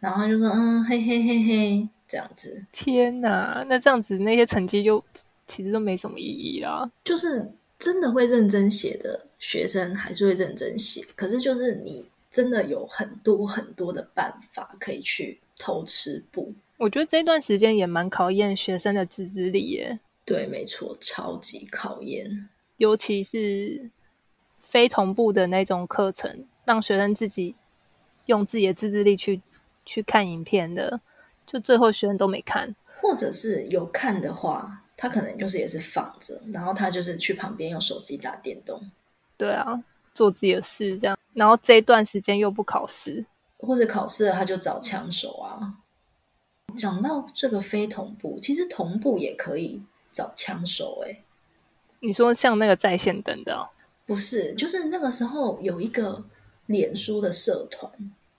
[SPEAKER 1] 然后就说嗯嘿嘿嘿嘿这样子，
[SPEAKER 2] 天哪，那这样子那些成绩就。其实都没什么意义啦，
[SPEAKER 1] 就是真的会认真写的学生还是会认真写，可是就是你真的有很多很多的办法可以去偷吃布。
[SPEAKER 2] 我觉得这段时间也蛮考验学生的自制力耶。
[SPEAKER 1] 对，没错，超级考验，
[SPEAKER 2] 尤其是非同步的那种课程，让学生自己用自己的自制力去去看影片的，就最后学生都没看，
[SPEAKER 1] 或者是有看的话。他可能就是也是放着，然后他就是去旁边用手机打电动，
[SPEAKER 2] 对啊，做自己的事这样。然后这一段时间又不考试，
[SPEAKER 1] 或者考试了他就找枪手啊。讲到这个非同步，其实同步也可以找枪手。哎，
[SPEAKER 2] 你说像那个在线等的，
[SPEAKER 1] 不是，就是那个时候有一个脸书的社团，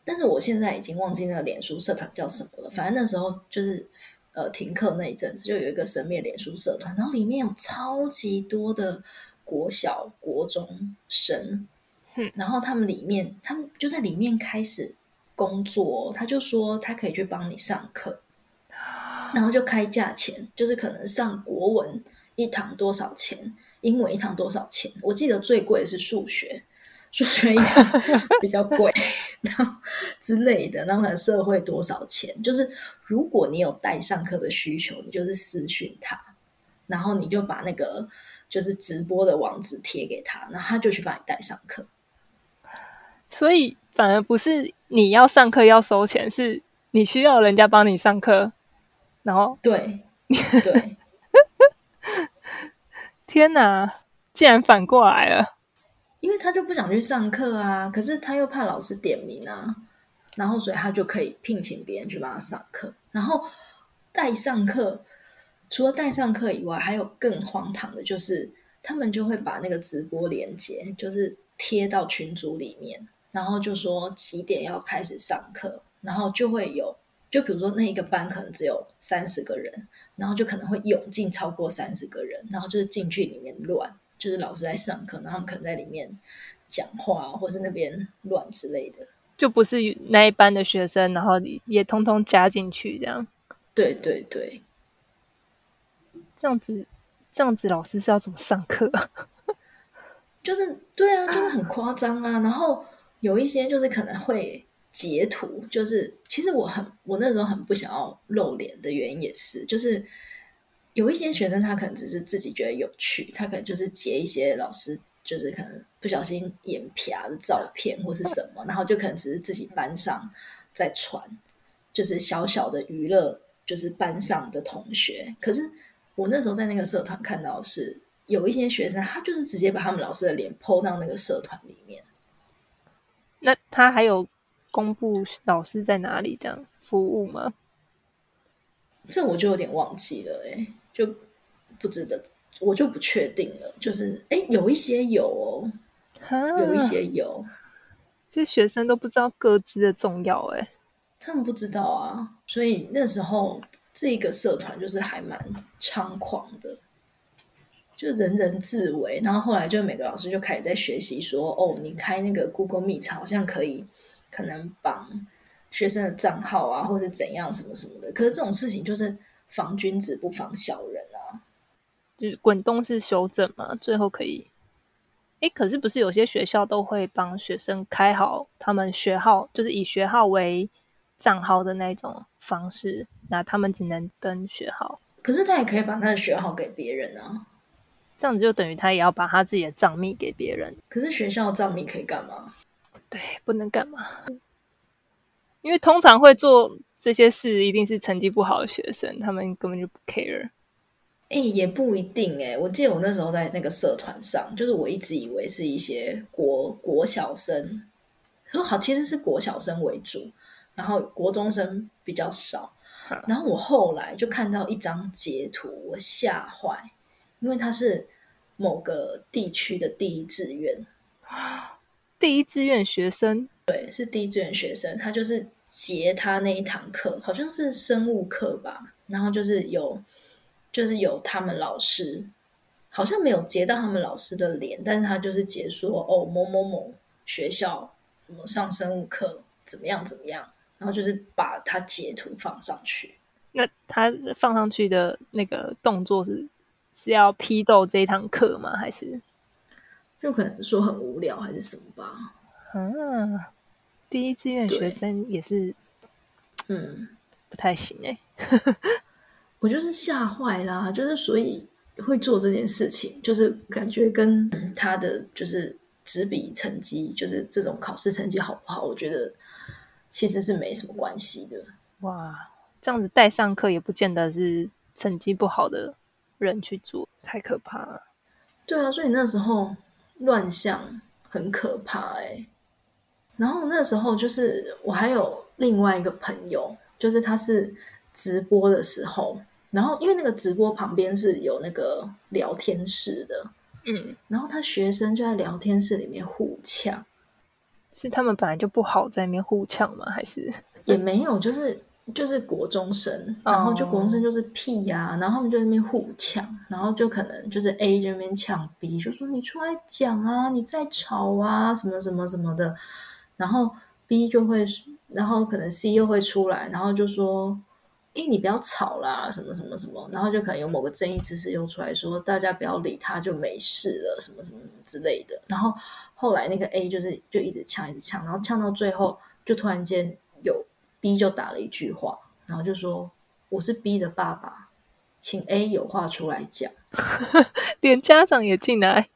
[SPEAKER 1] 但是我现在已经忘记那个脸书社团叫什么了。反正那时候就是。呃，停课那一阵子，就有一个神秘脸书社团，然后里面有超级多的国小、国中生，然后他们里面，他们就在里面开始工作。他就说他可以去帮你上课，[gasps] 然后就开价钱，就是可能上国文一堂多少钱，英文一堂多少钱。我记得最贵的是数学，数学一堂 [laughs] 比较贵，然后之类的。然后可能社会多少钱，就是如果你有带上课的需求，你就是私讯他，然后你就把那个就是直播的网址贴给他，然后他就去帮你带上课。
[SPEAKER 2] 所以反而不是你要上课要收钱，是你需要人家帮你上课，然后
[SPEAKER 1] 对 [laughs] 对，
[SPEAKER 2] 天哪，竟然反过来了！
[SPEAKER 1] 因为他就不想去上课啊，可是他又怕老师点名啊，然后所以他就可以聘请别人去帮他上课，然后代上课。除了代上课以外，还有更荒唐的，就是他们就会把那个直播连接，就是贴到群组里面。然后就说几点要开始上课，然后就会有，就比如说那一个班可能只有三十个人，然后就可能会涌进超过三十个人，然后就是进去里面乱，就是老师在上课，然后他们可能在里面讲话，或是那边乱之类的，
[SPEAKER 2] 就不是那一班的学生，然后也通通加进去这样。
[SPEAKER 1] 对对对，
[SPEAKER 2] 这样子，这样子老师是要怎么上课？[laughs]
[SPEAKER 1] 就是对啊，就是很夸张啊，然后。有一些就是可能会截图，就是其实我很我那时候很不想要露脸的原因也是，就是有一些学生他可能只是自己觉得有趣，他可能就是截一些老师就是可能不小心眼皮的照片或是什么，然后就可能只是自己班上在传，就是小小的娱乐，就是班上的同学。可是我那时候在那个社团看到是有一些学生，他就是直接把他们老师的脸 PO 到那个社团里面。
[SPEAKER 2] 那他还有公布老师在哪里这样服务吗？
[SPEAKER 1] 这我就有点忘记了，哎，就不值得，我就不确定了。就是，哎，有一些有哦，有一些有，
[SPEAKER 2] 这学生都不知道各自的重要，哎，
[SPEAKER 1] 他们不知道啊。所以那时候这个社团就是还蛮猖狂的。就人人自危，然后后来就每个老师就开始在学习说：“哦，你开那个 Google Meet 好像可以，可能绑学生的账号啊，或者怎样什么什么的。”可是这种事情就是防君子不防小人啊，
[SPEAKER 2] 就是滚动式修正嘛，最后可以。哎，可是不是有些学校都会帮学生开好他们学号，就是以学号为账号的那种方式，那他们只能登学号。
[SPEAKER 1] 可是他也可以把他的学号给别人啊。
[SPEAKER 2] 这样子就等于他也要把他自己的账密给别人。
[SPEAKER 1] 可是学校账密可以干嘛？
[SPEAKER 2] 对，不能干嘛？因为通常会做这些事，一定是成绩不好的学生，他们根本就不 care。
[SPEAKER 1] 哎，也不一定哎。我记得我那时候在那个社团上，就是我一直以为是一些国国小生，好，其实是国小生为主，然后国中生比较少。然后我后来就看到一张截图，我吓坏。因为他是某个地区的第一志愿，[gasps]
[SPEAKER 2] 第一志愿学生，
[SPEAKER 1] 对，是第一志愿学生。他就是截他那一堂课，好像是生物课吧。然后就是有，就是有他们老师，好像没有截到他们老师的脸，但是他就是截说哦，某某某学校什么上生物课怎么样怎么样，然后就是把他截图放上去。
[SPEAKER 2] 那他放上去的那个动作是？是要批斗这一堂课吗？还是
[SPEAKER 1] 就可能说很无聊，还是什么吧？
[SPEAKER 2] 嗯，第一志愿学生也是，
[SPEAKER 1] 嗯，
[SPEAKER 2] 不太行哎。
[SPEAKER 1] 我就是吓坏啦，就是所以会做这件事情，就是感觉跟他的就是纸笔成绩，就是这种考试成绩好不好？我觉得其实是没什么关系的。
[SPEAKER 2] 哇，这样子带上课也不见得是成绩不好的。人去做太可怕了，
[SPEAKER 1] 对啊，所以那时候乱象很可怕哎。然后那时候就是我还有另外一个朋友，就是他是直播的时候，然后因为那个直播旁边是有那个聊天室的，
[SPEAKER 2] 嗯，
[SPEAKER 1] 然后他学生就在聊天室里面互呛，
[SPEAKER 2] 是他们本来就不好在那边互呛吗？还是
[SPEAKER 1] 也没有，就是。就是国中生，然后就国中生就是屁呀，然后他们就在那边互呛，然后就可能就是 A 这边呛 B，就说你出来讲啊，你在吵啊，什么什么什么的，然后 B 就会，然后可能 C 又会出来，然后就说哎，你不要吵啦，什么什么什么，然后就可能有某个正义之士又出来说，大家不要理他，就没事了，什么什么什么之类的。然后后来那个 A 就是就一直呛，一直呛，然后呛到最后，就突然间有 B 就打了一句话，然后就说：“我是 B 的爸爸，请 A 有话出来讲。[laughs] ”
[SPEAKER 2] 连家长也进来。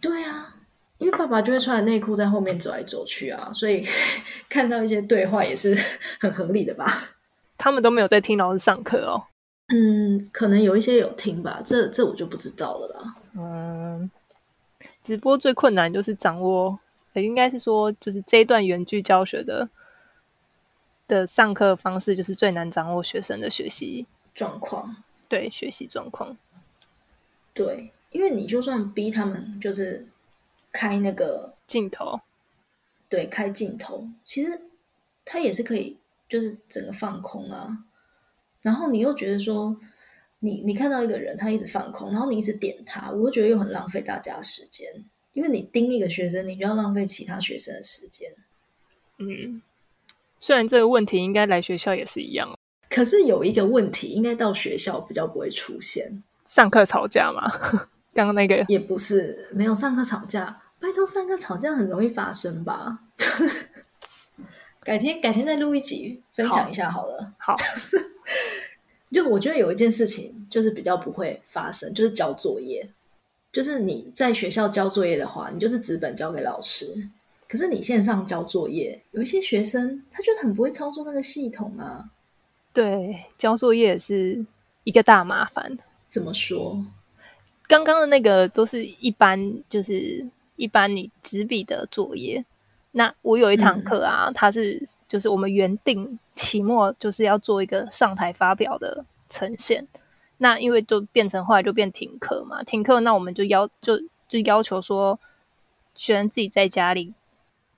[SPEAKER 1] 对啊，因为爸爸就会穿着内裤在后面走来走去啊，所以 [laughs] 看到一些对话也是很合理的吧。
[SPEAKER 2] 他们都没有在听老师上课哦。
[SPEAKER 1] 嗯，可能有一些有听吧，这这我就不知道了啦。
[SPEAKER 2] 嗯，直播最困难就是掌握，应该是说就是这一段原句教学的的上课方式，就是最难掌握学生的学习
[SPEAKER 1] 状况。
[SPEAKER 2] 对，学习状况。
[SPEAKER 1] 对，因为你就算逼他们，就是开那个
[SPEAKER 2] 镜头，
[SPEAKER 1] 对，开镜头，其实他也是可以。就是整个放空啊，然后你又觉得说，你你看到一个人他一直放空，然后你一直点他，我觉得又很浪费大家时间，因为你盯一个学生，你就要浪费其他学生的时间。
[SPEAKER 2] 嗯，虽然这个问题应该来学校也是一样，
[SPEAKER 1] 可是有一个问题，应该到学校比较不会出现，
[SPEAKER 2] 上课吵架嘛？[laughs] 刚刚那个
[SPEAKER 1] 也不是没有上课吵架，拜托上课吵架很容易发生吧？就是。改天改天再录一集分享一下好了。
[SPEAKER 2] 好，[laughs]
[SPEAKER 1] 就我觉得有一件事情就是比较不会发生，就是交作业。就是你在学校交作业的话，你就是纸本交给老师。可是你线上交作业，有一些学生他就很不会操作那个系统啊。
[SPEAKER 2] 对，交作业是一个大麻烦。
[SPEAKER 1] 怎么说？
[SPEAKER 2] 刚刚的那个都是一般，就是一般你纸笔的作业。那我有一堂课啊，它是就是我们原定期末就是要做一个上台发表的呈现，那因为就变成后来就变停课嘛，停课那我们就要就就要求说学生自己在家里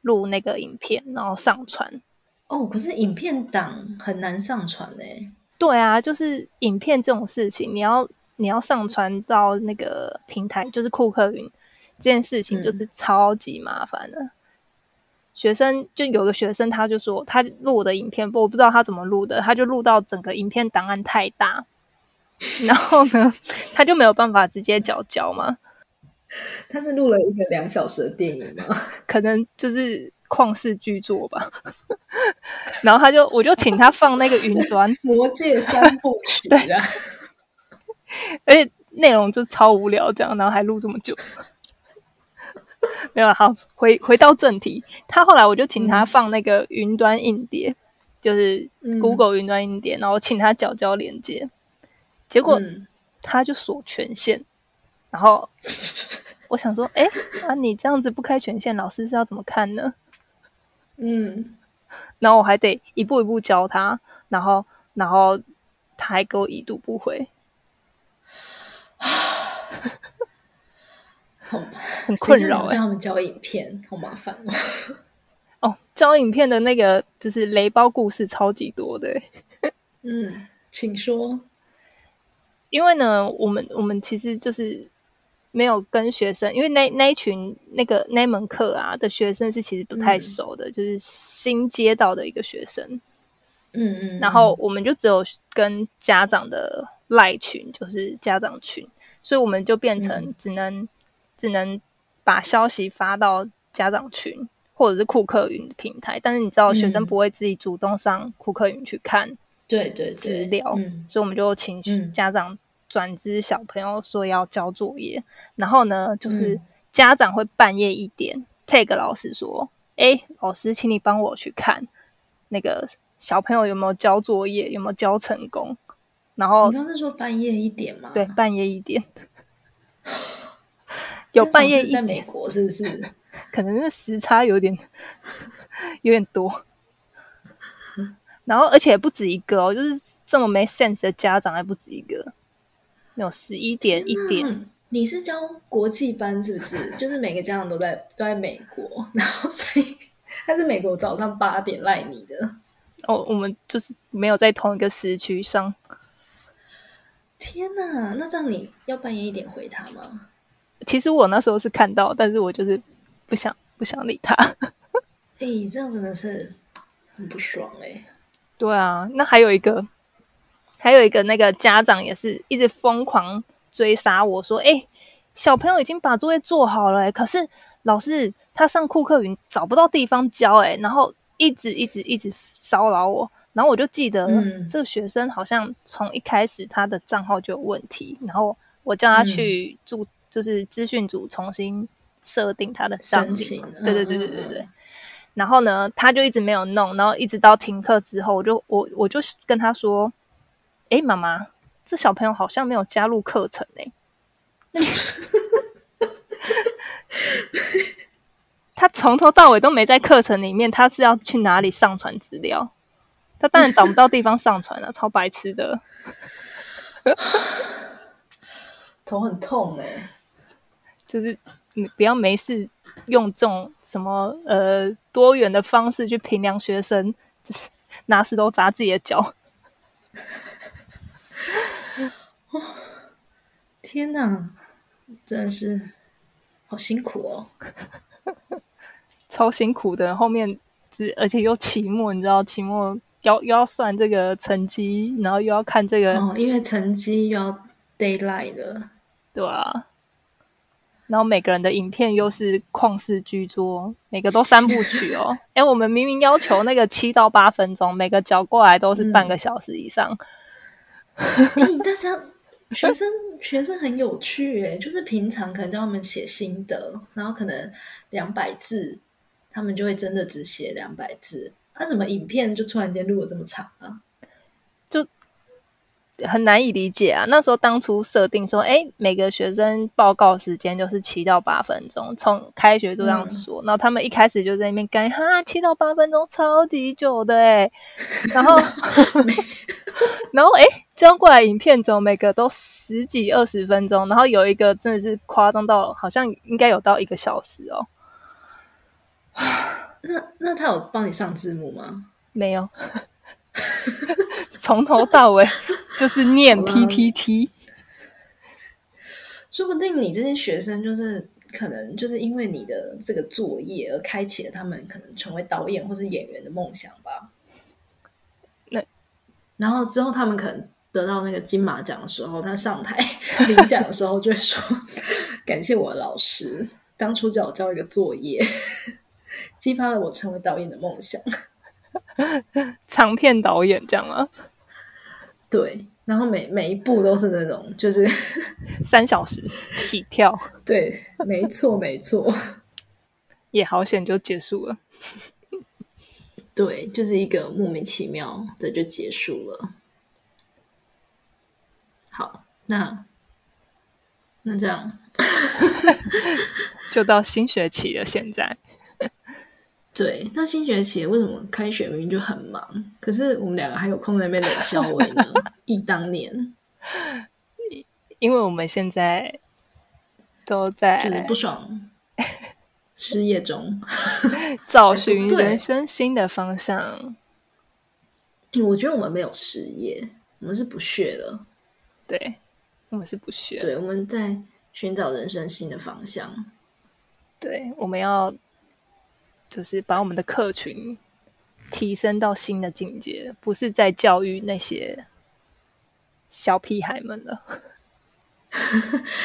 [SPEAKER 2] 录那个影片，然后上传。
[SPEAKER 1] 哦，可是影片档很难上传呢。
[SPEAKER 2] 对啊，就是影片这种事情，你要你要上传到那个平台，就是库克云这件事情，就是超级麻烦的。学生就有个学生，他就说他录我的影片，我不知道他怎么录的，他就录到整个影片档案太大，然后呢，他就没有办法直接缴交嘛。[laughs]
[SPEAKER 1] 他是录了一个两小时的电影吗？[laughs]
[SPEAKER 2] 可能就是旷世巨作吧。[laughs] 然后他就我就请他放那个云端《
[SPEAKER 1] 魔界三部曲》
[SPEAKER 2] 对啊，而且内容就超无聊，这样然后还录这么久。没有好，回回到正题。他后来我就请他放那个云端硬碟，就是 Google 云端硬碟，然后请他缴交连接，结果他就锁权限。然后我想说，哎，啊，你这样子不开权限，老师是要怎么看呢？
[SPEAKER 1] 嗯，[laughs]
[SPEAKER 2] 然后我还得一步一步教他，然后然后他还给我已读不回。很困扰，
[SPEAKER 1] 叫他们教影片，好麻烦哦。
[SPEAKER 2] 哦，教影片的那个就是雷包故事超级多的。
[SPEAKER 1] 嗯，请说。
[SPEAKER 2] 因为呢，我们我们其实就是没有跟学生，因为那那一群那个那门课啊的学生是其实不太熟的，就是新接到的一个学生。
[SPEAKER 1] 嗯嗯。
[SPEAKER 2] 然后我们就只有跟家长的赖群，就是家长群，所以我们就变成只能。只能把消息发到家长群或者是库克云平台，但是你知道学生不会自己主动上库克云去看
[SPEAKER 1] 对对
[SPEAKER 2] 资料，所以我们就请家长转知小朋友说要交作业，然后呢，就是家长会半夜一点 take 老师说：“哎，老师，请你帮我去看那个小朋友有没有交作业，有没有交成功。”然后
[SPEAKER 1] 你刚才说半夜一点吗？
[SPEAKER 2] 对，半夜一点。[laughs] 有半夜一
[SPEAKER 1] 在美国是不是？
[SPEAKER 2] 可能那时差有点有点多，[laughs] 然后而且不止一个哦，就是这么没 sense 的家长还不止一个，有十一点一点。
[SPEAKER 1] 你是教国际班是不是？[laughs] 就是每个家长都在都在美国，然后所以他是美国早上八点赖你的
[SPEAKER 2] 哦。我们就是没有在同一个时区上。
[SPEAKER 1] 天哪，那这样你要半夜一点回他吗？
[SPEAKER 2] 其实我那时候是看到，但是我就是不想不想理他。[laughs]
[SPEAKER 1] 哎，这样真的是很不爽哎。
[SPEAKER 2] 对啊，那还有一个还有一个那个家长也是一直疯狂追杀我说：“哎，小朋友已经把作业做好了，可是老师他上库克云找不到地方教，哎，然后一直一直一直骚扰我。然后我就记得这个学生好像从一开始他的账号就有问题，然后我叫他去注，就是资讯组重新设定他的
[SPEAKER 1] 申请。
[SPEAKER 2] 对对对对对对。然后呢，他就一直没有弄，然后一直到停课之后，我就我我就跟他说。哎，妈妈，这小朋友好像没有加入课程哎。[laughs] 他从头到尾都没在课程里面，他是要去哪里上传资料？他当然找不到地方上传了，超白痴的。
[SPEAKER 1] 头很痛哎，
[SPEAKER 2] 就是你不要没事用这种什么呃多元的方式去评量学生，就是拿石头砸自己的脚。[laughs]
[SPEAKER 1] 天哪，真的是好辛苦哦，[laughs]
[SPEAKER 2] 超辛苦的。后面只而且又期末，你知道，期末要又要算这个成绩，然后又要看这个，
[SPEAKER 1] 哦，因为成绩又要 d a y l i g h t 的，
[SPEAKER 2] 对啊。然后每个人的影片又是旷世巨作，每个都三部曲哦。[laughs] 哎，我们明明要求那个七到八分钟，每个交过来都是半个小时以上。
[SPEAKER 1] 大家。学生 [laughs] 学生很有趣诶，就是平常可能叫他们写心得，然后可能两百字，他们就会真的只写两百字。那怎么影片就突然间录了这么长啊？
[SPEAKER 2] 就很难以理解啊！那时候当初设定说，哎，每个学生报告时间就是七到八分钟，从开学就这样说。然后他们一开始就在那边干哈，七到八分钟超级久的哎，[laughs] 然后 [laughs] 然后哎。交过来影片，中每个都十几二十分钟，然后有一个真的是夸张到，好像应该有到一个小时哦。
[SPEAKER 1] 那那他有帮你上字幕吗？
[SPEAKER 2] 没有，[laughs] 从头到尾就是念 PPT。
[SPEAKER 1] 说不定你这些学生就是可能就是因为你的这个作业而开启了他们可能成为导演或是演员的梦想吧。
[SPEAKER 2] 那
[SPEAKER 1] 然后之后他们可能。得到那个金马奖的时候，他上台领奖的时候就会说：“ [laughs] 感谢我的老师，当初叫我交一个作业，[laughs] 激发了我成为导演的梦想。” [laughs]
[SPEAKER 2] 长片导演这样吗？
[SPEAKER 1] 对，然后每每一部都是那种，就是 [laughs]
[SPEAKER 2] 三小时 [laughs] 起跳。
[SPEAKER 1] 对，没错，没错，
[SPEAKER 2] 也好险就结束了。
[SPEAKER 1] 对，就是一个莫名其妙的就结束了。好，那那这样
[SPEAKER 2] 就到新学期了。现在，
[SPEAKER 1] 对，那新学期为什么开学明明就很忙，可是我们两个还有空在那边冷笑伟呢？忆当年，[laughs]
[SPEAKER 2] 因为我们现在都在
[SPEAKER 1] 就是不爽 [laughs] 失业中，
[SPEAKER 2] 找寻人生新的方向。
[SPEAKER 1] 我觉得我们没有失业，我们是不屑了。
[SPEAKER 2] 对，我们是不屑。
[SPEAKER 1] 对，我们在寻找人生新的方向。
[SPEAKER 2] 对，我们要就是把我们的客群提升到新的境界，不是在教育那些小屁孩们了。[laughs]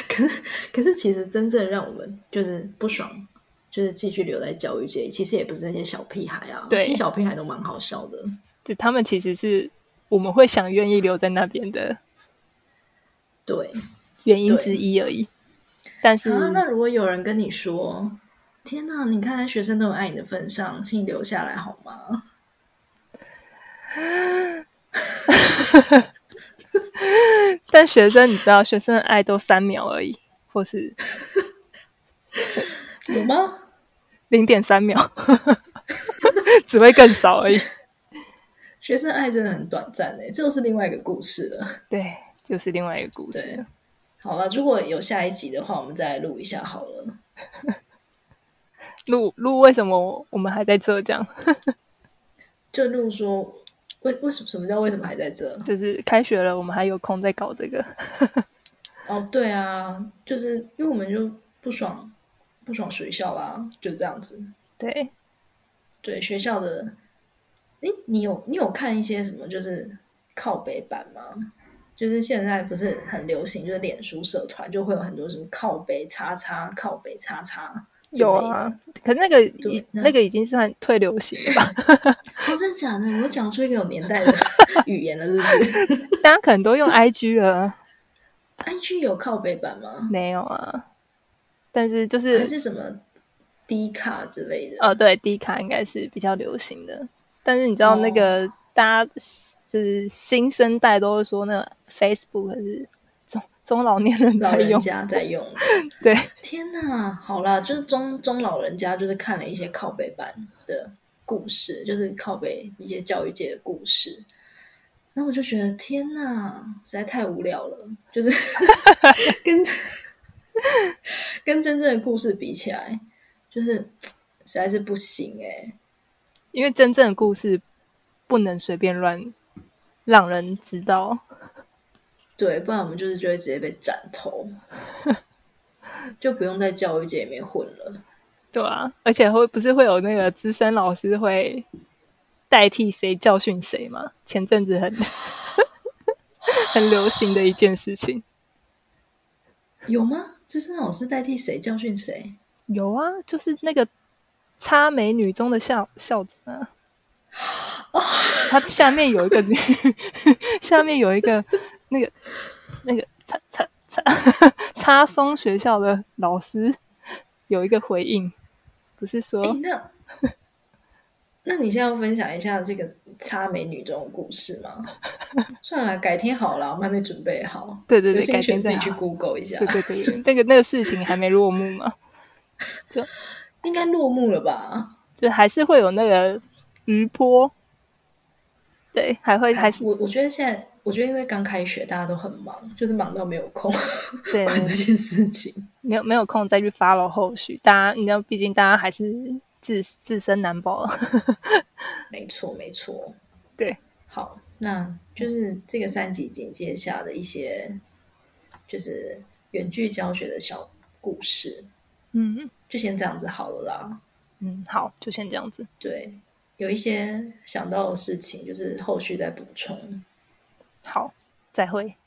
[SPEAKER 1] 可是，可是，其实真正让我们就是不爽，就是继续留在教育界，其实也不是那些小屁孩啊。
[SPEAKER 2] 对，
[SPEAKER 1] 小屁孩都蛮好笑的。
[SPEAKER 2] 就他们其实是我们会想愿意留在那边的。
[SPEAKER 1] 对，
[SPEAKER 2] 原因之一而已。但是，
[SPEAKER 1] 那如果有人跟你说：“天哪，你看在学生都有爱你的份上，请你留下来好吗？” [laughs]
[SPEAKER 2] 但学生，你知道，学生的爱都三秒而已，或是
[SPEAKER 1] 有吗？
[SPEAKER 2] 零点三秒，[laughs] 只会更少而已。[laughs]
[SPEAKER 1] 学生爱真的很短暂诶，这又是另外一个故事了。
[SPEAKER 2] 对。就是另外一个故事。
[SPEAKER 1] 好了，如果有下一集的话，我们再录一下好了。
[SPEAKER 2] 录录，为什么我们还在这？这样 [laughs]
[SPEAKER 1] 就路说，为为什么？什么叫为什么还在这？
[SPEAKER 2] 就是开学了，我们还有空在搞这个。[laughs]
[SPEAKER 1] 哦，对啊，就是因为我们就不爽不爽学校啦，就这样子。
[SPEAKER 2] 对
[SPEAKER 1] 对，学校的，哎，你有你有看一些什么？就是。靠北版吗？就是现在不是很流行，就是脸书社团就会有很多什么靠北叉叉、靠北叉叉。
[SPEAKER 2] 有啊，可那个已那个已经算退流行了吧？
[SPEAKER 1] 哦，[laughs] 真的假的？我讲出一个有年代的 [laughs] 语言了，是不是？
[SPEAKER 2] 大家可能都用 IG 了。[laughs]
[SPEAKER 1] IG 有靠北版吗？
[SPEAKER 2] 没有啊。但是就是
[SPEAKER 1] 还是什么低卡之类的
[SPEAKER 2] 哦，对，低卡应该是比较流行的。但是你知道那个大家就是新生代都会说，那 Facebook 是中中老年人
[SPEAKER 1] 老人家在用。[laughs]
[SPEAKER 2] 对，
[SPEAKER 1] 天哪，好了，就是中中老人家就是看了一些靠北版的故事，就是靠北一些教育界的故事。那我就觉得天哪，实在太无聊了，就是 [laughs] 跟。跟真正的故事比起来，就是实在是不行哎。
[SPEAKER 2] 因为真正的故事不能随便乱让人知道，
[SPEAKER 1] 对，不然我们就是就会直接被斩头，[laughs] 就不用在教育界里面混了。
[SPEAKER 2] 对啊，而且会不是会有那个资深老师会代替谁教训谁吗？前阵子很 [laughs] 很流行的一件事情，
[SPEAKER 1] 有吗？资深老师代替谁教训谁？
[SPEAKER 2] 有啊，就是那个差美女中的校校长啊，他下面有一个女，[laughs] 下面有一个那个那个擦擦擦 [laughs] 擦松学校的老师有一个回应，不是说
[SPEAKER 1] 那。那你现在要分享一下这个擦美女这种故事吗？算了，改天好了，我们还没准备好。
[SPEAKER 2] 对对对，改天
[SPEAKER 1] 自己去 Google 一下。
[SPEAKER 2] 对对对，那个那个事情还没落幕吗？就 [laughs]
[SPEAKER 1] 应该落幕了吧？
[SPEAKER 2] 就还是会有那个余波。对，还会还是
[SPEAKER 1] 我我觉得现在，我觉得因为刚开学，大家都很忙，就是忙到没有空
[SPEAKER 2] 对 [laughs]
[SPEAKER 1] 管这件事情，
[SPEAKER 2] 没有没有空再去 follow 后续。大家，你知道，毕竟大家还是。自自身难保，[laughs]
[SPEAKER 1] 没错没错，
[SPEAKER 2] 对，
[SPEAKER 1] 好，那就是这个三级警戒下的一些，就是远距教学的小故事，
[SPEAKER 2] 嗯，
[SPEAKER 1] 就先这样子好了啦，
[SPEAKER 2] 嗯，好，就先这样子，
[SPEAKER 1] 对，有一些想到的事情，就是后续再补充，
[SPEAKER 2] 好，再会。